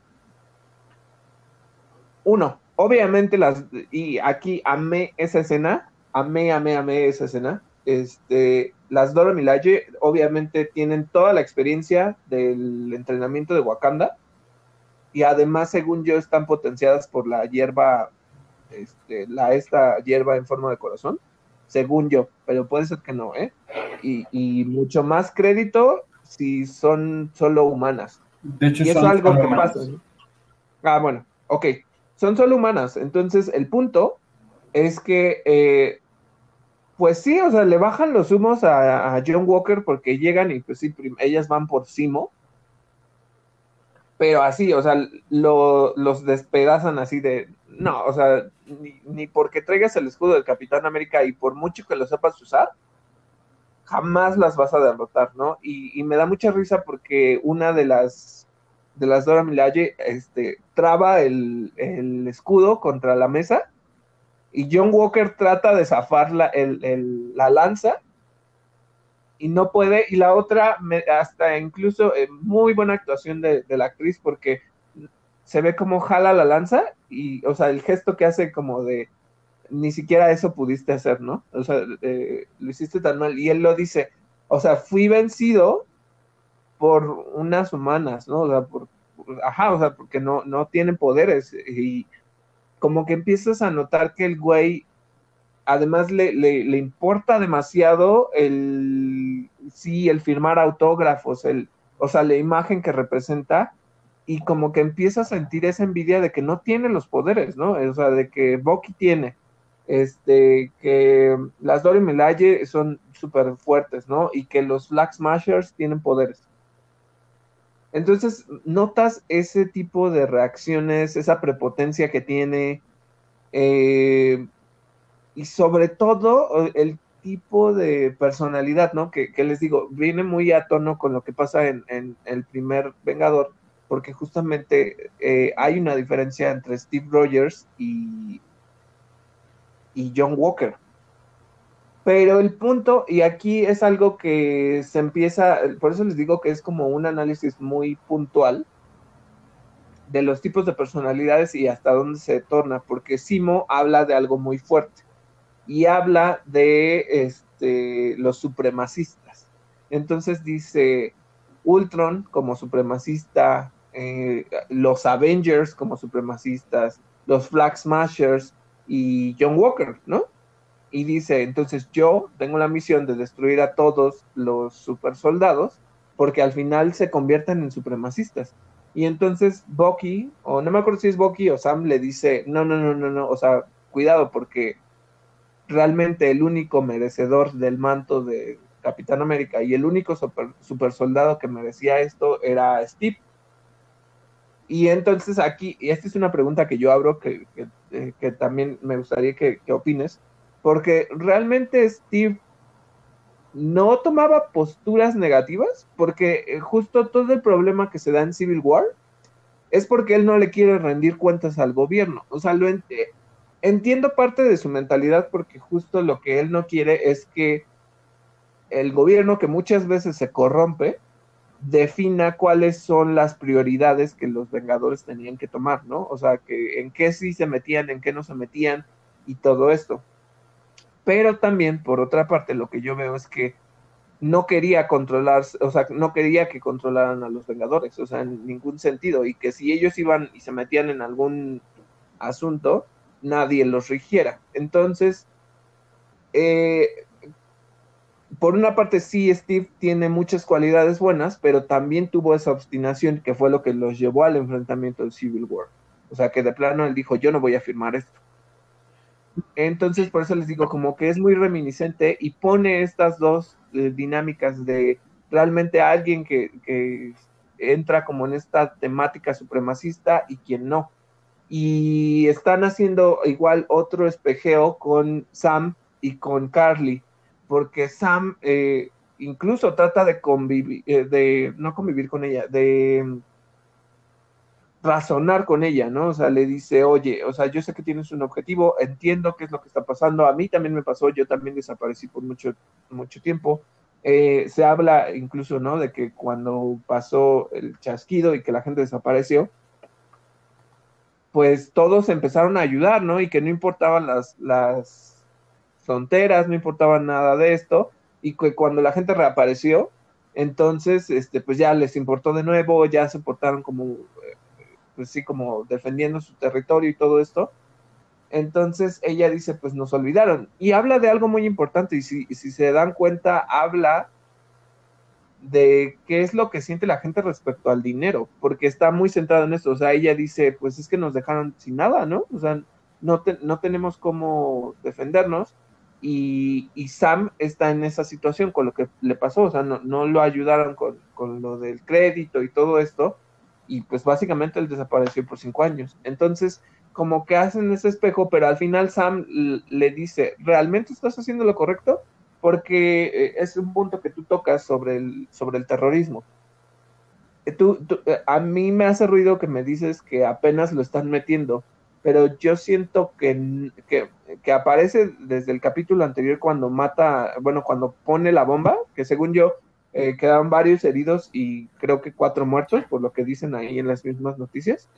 uno, obviamente las, y aquí amé esa escena, amé, amé, amé esa escena. Este, las Dora Milaje obviamente tienen toda la experiencia del entrenamiento de Wakanda y además, según yo, están potenciadas por la hierba, este, la esta hierba en forma de corazón, según yo, pero puede ser que no, ¿eh? Y, y mucho más crédito si son solo humanas. De hecho, y es algo que pasa. Ah, bueno, ok son solo humanas. Entonces, el punto es que, eh, pues sí, o sea, le bajan los humos a, John Walker porque llegan y pues sí, ellas van por Simo. Pero así, o sea, los despedazan así de, no, o sea, ni, porque traigas el escudo del Capitán América y por mucho que lo sepas usar, jamás las vas a derrotar, ¿no? Y, y me da mucha risa porque una de las de las Dora Milaje este, traba el, escudo contra la mesa y John Walker trata de zafar la, la lanza y no puede. Y la otra, hasta incluso eh, muy buena actuación de, la actriz porque se ve como jala la lanza y, o sea, el gesto que hace como de ni siquiera eso pudiste hacer, ¿no? O sea, eh, lo hiciste tan mal. Y él lo dice, o sea, fui vencido por unas humanas, ¿no? O sea, por, ajá, o sea, porque no, no tienen poderes y como que empiezas a notar que el güey además le, le, importa demasiado el, sí, el firmar autógrafos, el, o sea, la imagen que representa y como que empieza a sentir esa envidia de que no tiene los poderes, ¿no? O sea, de que Bucky tiene, este, que las Dory Melaye son súper fuertes, ¿no? Y que los Black Smashers tienen poderes. Entonces, notas ese tipo de reacciones, esa prepotencia que tiene, eh, y sobre todo el tipo de personalidad, ¿no? Que, les digo, viene muy a tono con lo que pasa en, el primer Vengador, porque justamente eh, hay una diferencia entre Steve Rogers y, y John Walker. Pero el punto, y aquí es algo que se empieza, por eso les digo que es como un análisis muy puntual de los tipos de personalidades y hasta dónde se torna, porque Simo habla de algo muy fuerte y habla de este, los supremacistas. Entonces dice Ultron como supremacista, eh, los Avengers como supremacistas, los Flag Smashers y John Walker, ¿no? Y dice, entonces yo tengo la misión de destruir a todos los super soldados porque al final se convierten en supremacistas. Y entonces Bucky, o no me acuerdo si es Bucky o Sam, le dice, no, no, no, no, no, o sea, cuidado porque realmente el único merecedor del manto de Capitán América y el único super, super soldado que merecía esto era Steve. Y entonces aquí, y esta es una pregunta que yo abro, que, que, también me gustaría que, que opines, porque realmente Steve no tomaba posturas negativas, porque eh, justo todo el problema que se da en Civil War es porque él no le quiere rendir cuentas al gobierno. O sea, lo eh, entiendo parte de su mentalidad porque justo lo que él no quiere es que el gobierno, que muchas veces se corrompe, defina cuáles son las prioridades que los Vengadores tenían que tomar, ¿no? O sea, que en qué sí se metían, en qué no se metían y todo esto. Pero también, por otra parte, lo que yo veo es que no quería controlar, o sea, no quería que controlaran a los Vengadores, o sea, en ningún sentido, y que si ellos iban y se metían en algún asunto, nadie los rigiera. Entonces, eh, por una parte sí, Steve tiene muchas cualidades buenas, pero también tuvo esa obstinación que fue lo que los llevó al enfrentamiento del Civil War. O sea, que de plano él dijo, yo no voy a firmar esto. Entonces, por eso les digo, como que es muy reminiscente y pone estas dos eh, dinámicas de realmente alguien que, que, entra como en esta temática supremacista y quien no. Y están haciendo igual otro espejeo con Sam y con Carly, porque Sam eh, incluso trata de convivir, eh, de no convivir con ella, de razonar con ella, ¿no? O sea, le dice, oye, o sea, yo sé que tienes un objetivo, entiendo qué es lo que está pasando, a mí también me pasó, yo también desaparecí por mucho, mucho tiempo. Eh, se habla incluso, ¿no? De que cuando pasó el chasquido y que la gente desapareció, pues todos empezaron a ayudar, ¿no? Y que no importaban las, las fronteras, no importaba nada de esto, y que cuando la gente reapareció, entonces, este, pues ya les importó de nuevo, ya se portaron como pues sí, como defendiendo su territorio y todo esto. Entonces ella dice, pues nos olvidaron. Y habla de algo muy importante y si, si se dan cuenta, habla de qué es lo que siente la gente respecto al dinero, porque está muy centrada en esto. O sea, ella dice, pues es que nos dejaron sin nada, ¿no? O sea, no, no tenemos cómo defendernos. Y, y, Sam está en esa situación con lo que le pasó, o sea, no, no lo ayudaron con, con, lo del crédito y todo esto, y pues básicamente él desapareció por cinco años. Entonces, como que hacen ese espejo, pero al final Sam le dice, ¿realmente estás haciendo lo correcto? Porque eh, es un punto que tú tocas sobre el, sobre el terrorismo. Eh, tú, eh, a mí me hace ruido que me dices que apenas lo están metiendo, pero yo siento que, que, que aparece desde el capítulo anterior cuando mata, bueno, cuando pone la bomba, que según yo eh, quedaron varios heridos y creo que cuatro muertos, por lo que dicen ahí en las mismas noticias.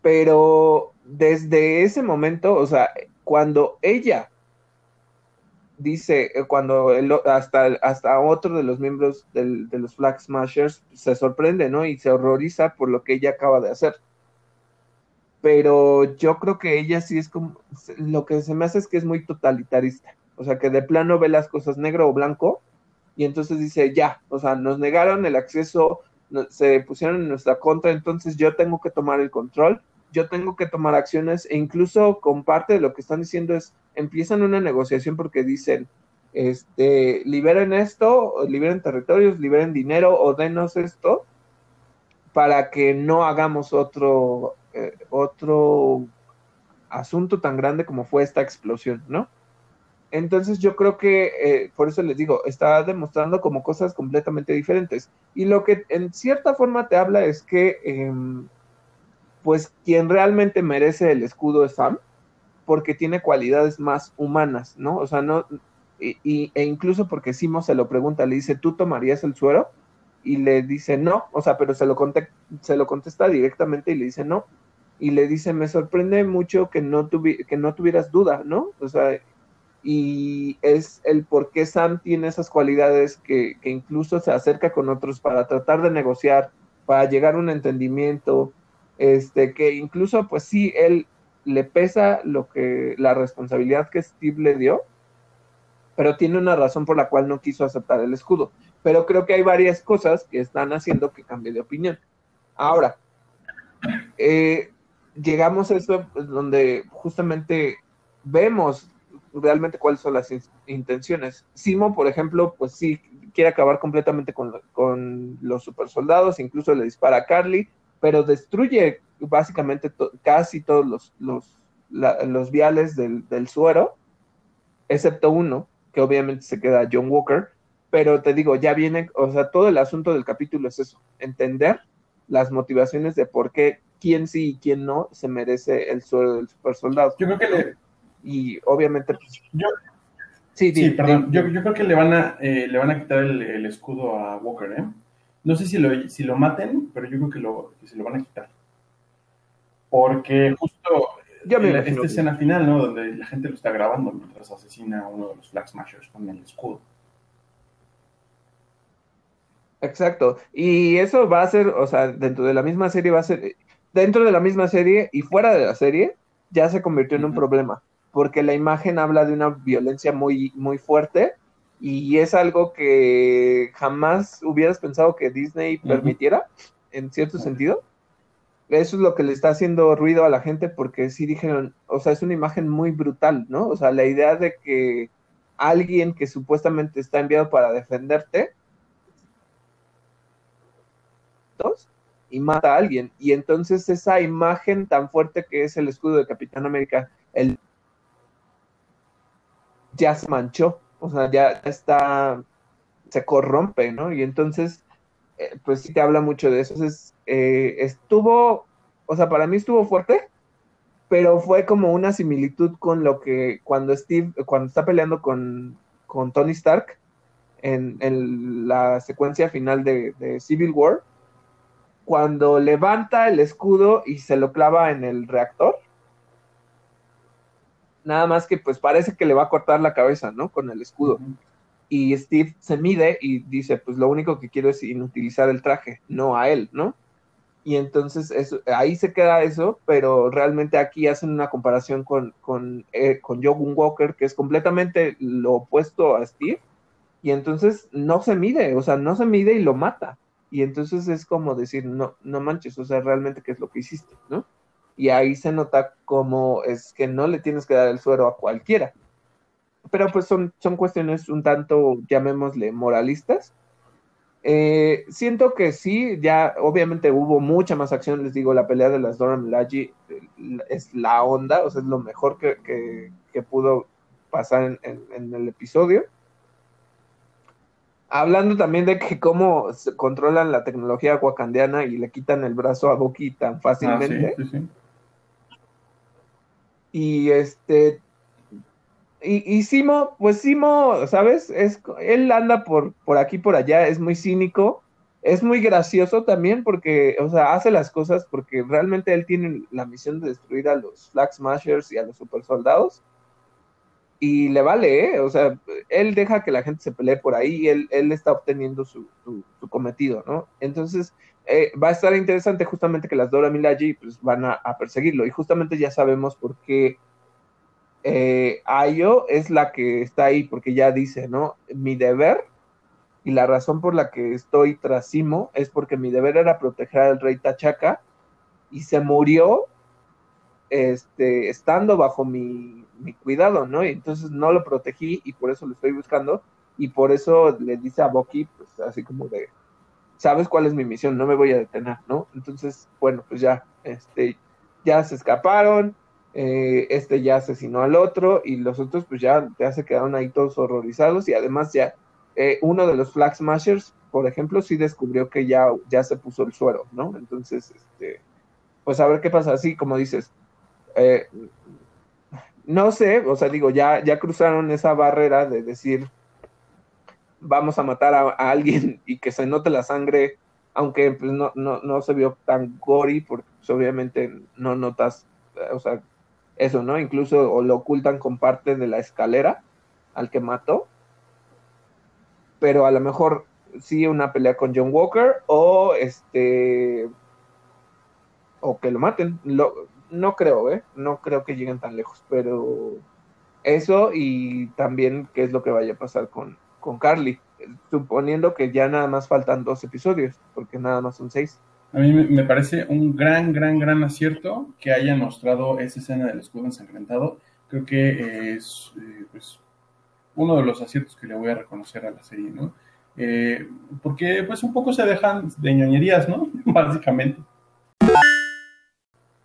Pero desde ese momento, o sea, cuando ella dice, eh, cuando hasta, hasta otro de los miembros de los Flag Smashers se sorprende, ¿no? Y se horroriza por lo que ella acaba de hacer. Pero yo creo que ella sí es como, lo que se me hace es que es muy totalitarista. O sea, que de plano ve las cosas negro o blanco y entonces dice, ya, o sea, nos negaron el acceso, se pusieron en nuestra contra, entonces yo tengo que tomar el control, yo tengo que tomar acciones e incluso con parte de lo que están diciendo es, empiezan una negociación porque dicen, este, liberen esto, liberen territorios, liberen dinero o denos esto para que no hagamos otro, eh, otro asunto tan grande como fue esta explosión, ¿no? Entonces yo creo que, eh, por eso les digo, está demostrando como cosas completamente diferentes. Y lo que en cierta forma te habla es que, em, pues quien realmente merece el escudo es Sam, porque tiene cualidades más humanas, ¿no? O sea, no, y, e incluso porque Simo se lo pregunta, le dice, ¿tú tomarías el suero? Y le dice, no, o sea, pero se lo, se lo contesta directamente y le dice, no. Y le dice, me sorprende mucho que no, que no tuvieras duda, ¿no? O sea, y es el por qué Sam tiene esas cualidades que, incluso se acerca con otros para tratar de negociar, para llegar a un entendimiento, este, que incluso pues sí, él le pesa lo que, la responsabilidad que Steve le dio, pero tiene una razón por la cual no quiso aceptar el escudo. Pero creo que hay varias cosas que están haciendo que cambie de opinión. Ahora, eh, llegamos a esto donde justamente vemos realmente cuáles son las intenciones. Simo, por ejemplo, pues sí quiere acabar completamente con, los super soldados, incluso le dispara a Carly, pero destruye básicamente casi todos los, los, los viales del, del, suero, excepto uno, que obviamente se queda John Walker, pero te digo, ya viene, o sea, todo el asunto del capítulo es eso, entender las motivaciones de por qué, quién sí y quién no se merece el suero del super soldado. Yo creo que le... Y obviamente... Pues, yo, Sí, sí, perdón. Yo, creo que le van a, eh, le van a quitar el, escudo a Walker, ¿eh? No sé si lo, si lo maten, pero yo creo que, lo, que se lo van a quitar. Porque justo esta escena final, ¿no? Donde la gente lo está grabando mientras asesina a uno de los Flag Smashers con el escudo. Exacto. Y eso va a ser, o sea, dentro de la misma serie va a ser, dentro de la misma serie y fuera de la serie, ya se convirtió en un problema porque la imagen habla de una violencia muy, muy fuerte y es algo que jamás hubieras pensado que Disney permitiera, en cierto sentido. Eso es lo que le está haciendo ruido a la gente porque sí dijeron, o sea, es una imagen muy brutal, ¿no? O sea, la idea de que alguien que supuestamente está enviado para defenderte y mata a alguien. Y entonces esa imagen tan fuerte que es el escudo de Capitán América, el ya se manchó, o sea, ya está, se corrompe, ¿no? Y entonces, eh, pues sí te habla mucho de eso. Entonces, eh, estuvo, o sea, para mí estuvo fuerte, pero fue como una similitud con lo que cuando Steve, cuando está peleando con, con Tony Stark en, en, la secuencia final de, de Civil War, cuando levanta el escudo y se lo clava en el reactor nada más que pues parece que le va a cortar la cabeza, ¿no? Con el escudo. Y Steve se mide y dice, pues lo único que quiero es inutilizar el traje, no a él, ¿no? Y entonces eso, ahí se queda eso, pero realmente aquí hacen una comparación con, con, eh, con Jogun Walker, que es completamente lo opuesto a Steve, y entonces no se mide, o sea, no se mide y lo mata. Y entonces es como decir, no, no manches, o sea, realmente qué es lo que hiciste, ¿no? Y ahí se nota como es que no le tienes que dar el suero a cualquiera. Pero pues son, son cuestiones un tanto, llamémosle, moralistas. Eh, siento que sí, ya obviamente hubo mucha más acción, les digo, la pelea de las Dora Milaje es la onda, o sea, es lo mejor que, pudo pasar en, el episodio. Hablando también de que cómo se controlan la tecnología wakandiana y le quitan el brazo a Boki tan fácilmente. Ah, sí, sí, y este, y, Simo, pues Simo, ¿sabes? Es, él anda por, por aquí, por allá, es muy cínico, es muy gracioso también porque, o sea, hace las cosas porque realmente él tiene la misión de destruir a los Flag Smashers y a los super soldados. Y le vale, ¿eh? O sea, él deja que la gente se pelee por ahí y él, él está obteniendo su, su cometido, ¿no? Entonces, eh, va a estar interesante justamente que las Dora Milaje pues, van a, perseguirlo. Y justamente ya sabemos por qué eh, Ayo es la que está ahí, porque ya dice, ¿no? Mi deber y la razón por la que estoy tras Simo es porque mi deber era proteger al rey Tachaca y se murió este, estando bajo mi, mi cuidado, ¿no? Y entonces no lo protegí y por eso lo estoy buscando y por eso le dice a Boki, pues así como de, sabes cuál es mi misión, no me voy a detener, ¿no? Entonces, bueno, pues ya, este, ya se escaparon, eh, este ya asesinó al otro y los otros pues ya, se quedaron ahí todos horrorizados y además ya eh, uno de los Flag Smashers, por ejemplo, sí descubrió que ya, ya se puso el suero, ¿no? Entonces, este, pues a ver qué pasa, así como dices, eh, no sé, o sea, digo, ya, ya cruzaron esa barrera de decir, vamos a matar a, alguien y que se note la sangre, aunque pues, no, no, no, se vio tan gory, porque pues, obviamente no notas, eh, o sea, eso, ¿no? Incluso o lo ocultan con parte de la escalera al que mató. Pero a lo mejor sí una pelea con John Walker o este o que lo maten. Lo, no creo, ¿eh? No creo que lleguen tan lejos, pero eso y también qué es lo que vaya a pasar con, con Carly, suponiendo que ya nada más faltan dos episodios, porque nada más son seis. A mí me parece un gran, gran, gran acierto que haya mostrado esa escena del escudo ensangrentado. Creo que es eh, pues, uno de los aciertos que le voy a reconocer a la serie, ¿no? eh, porque pues un poco se dejan de ñoñerías, ¿no? Básicamente.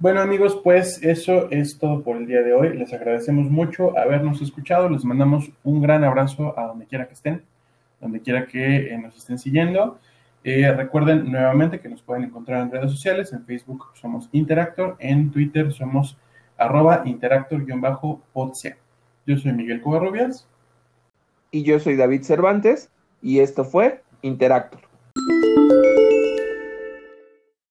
Bueno amigos, pues eso es todo por el día de hoy. Les agradecemos mucho habernos escuchado. Les mandamos un gran abrazo a donde quiera que estén, donde quiera que eh, nos estén siguiendo. Eh, recuerden nuevamente que nos pueden encontrar en redes sociales. En Facebook somos Interactor, en Twitter somos arroba interactor-podca. Yo soy Miguel Covarrubias. Y yo soy David Cervantes. Y esto fue Interactor.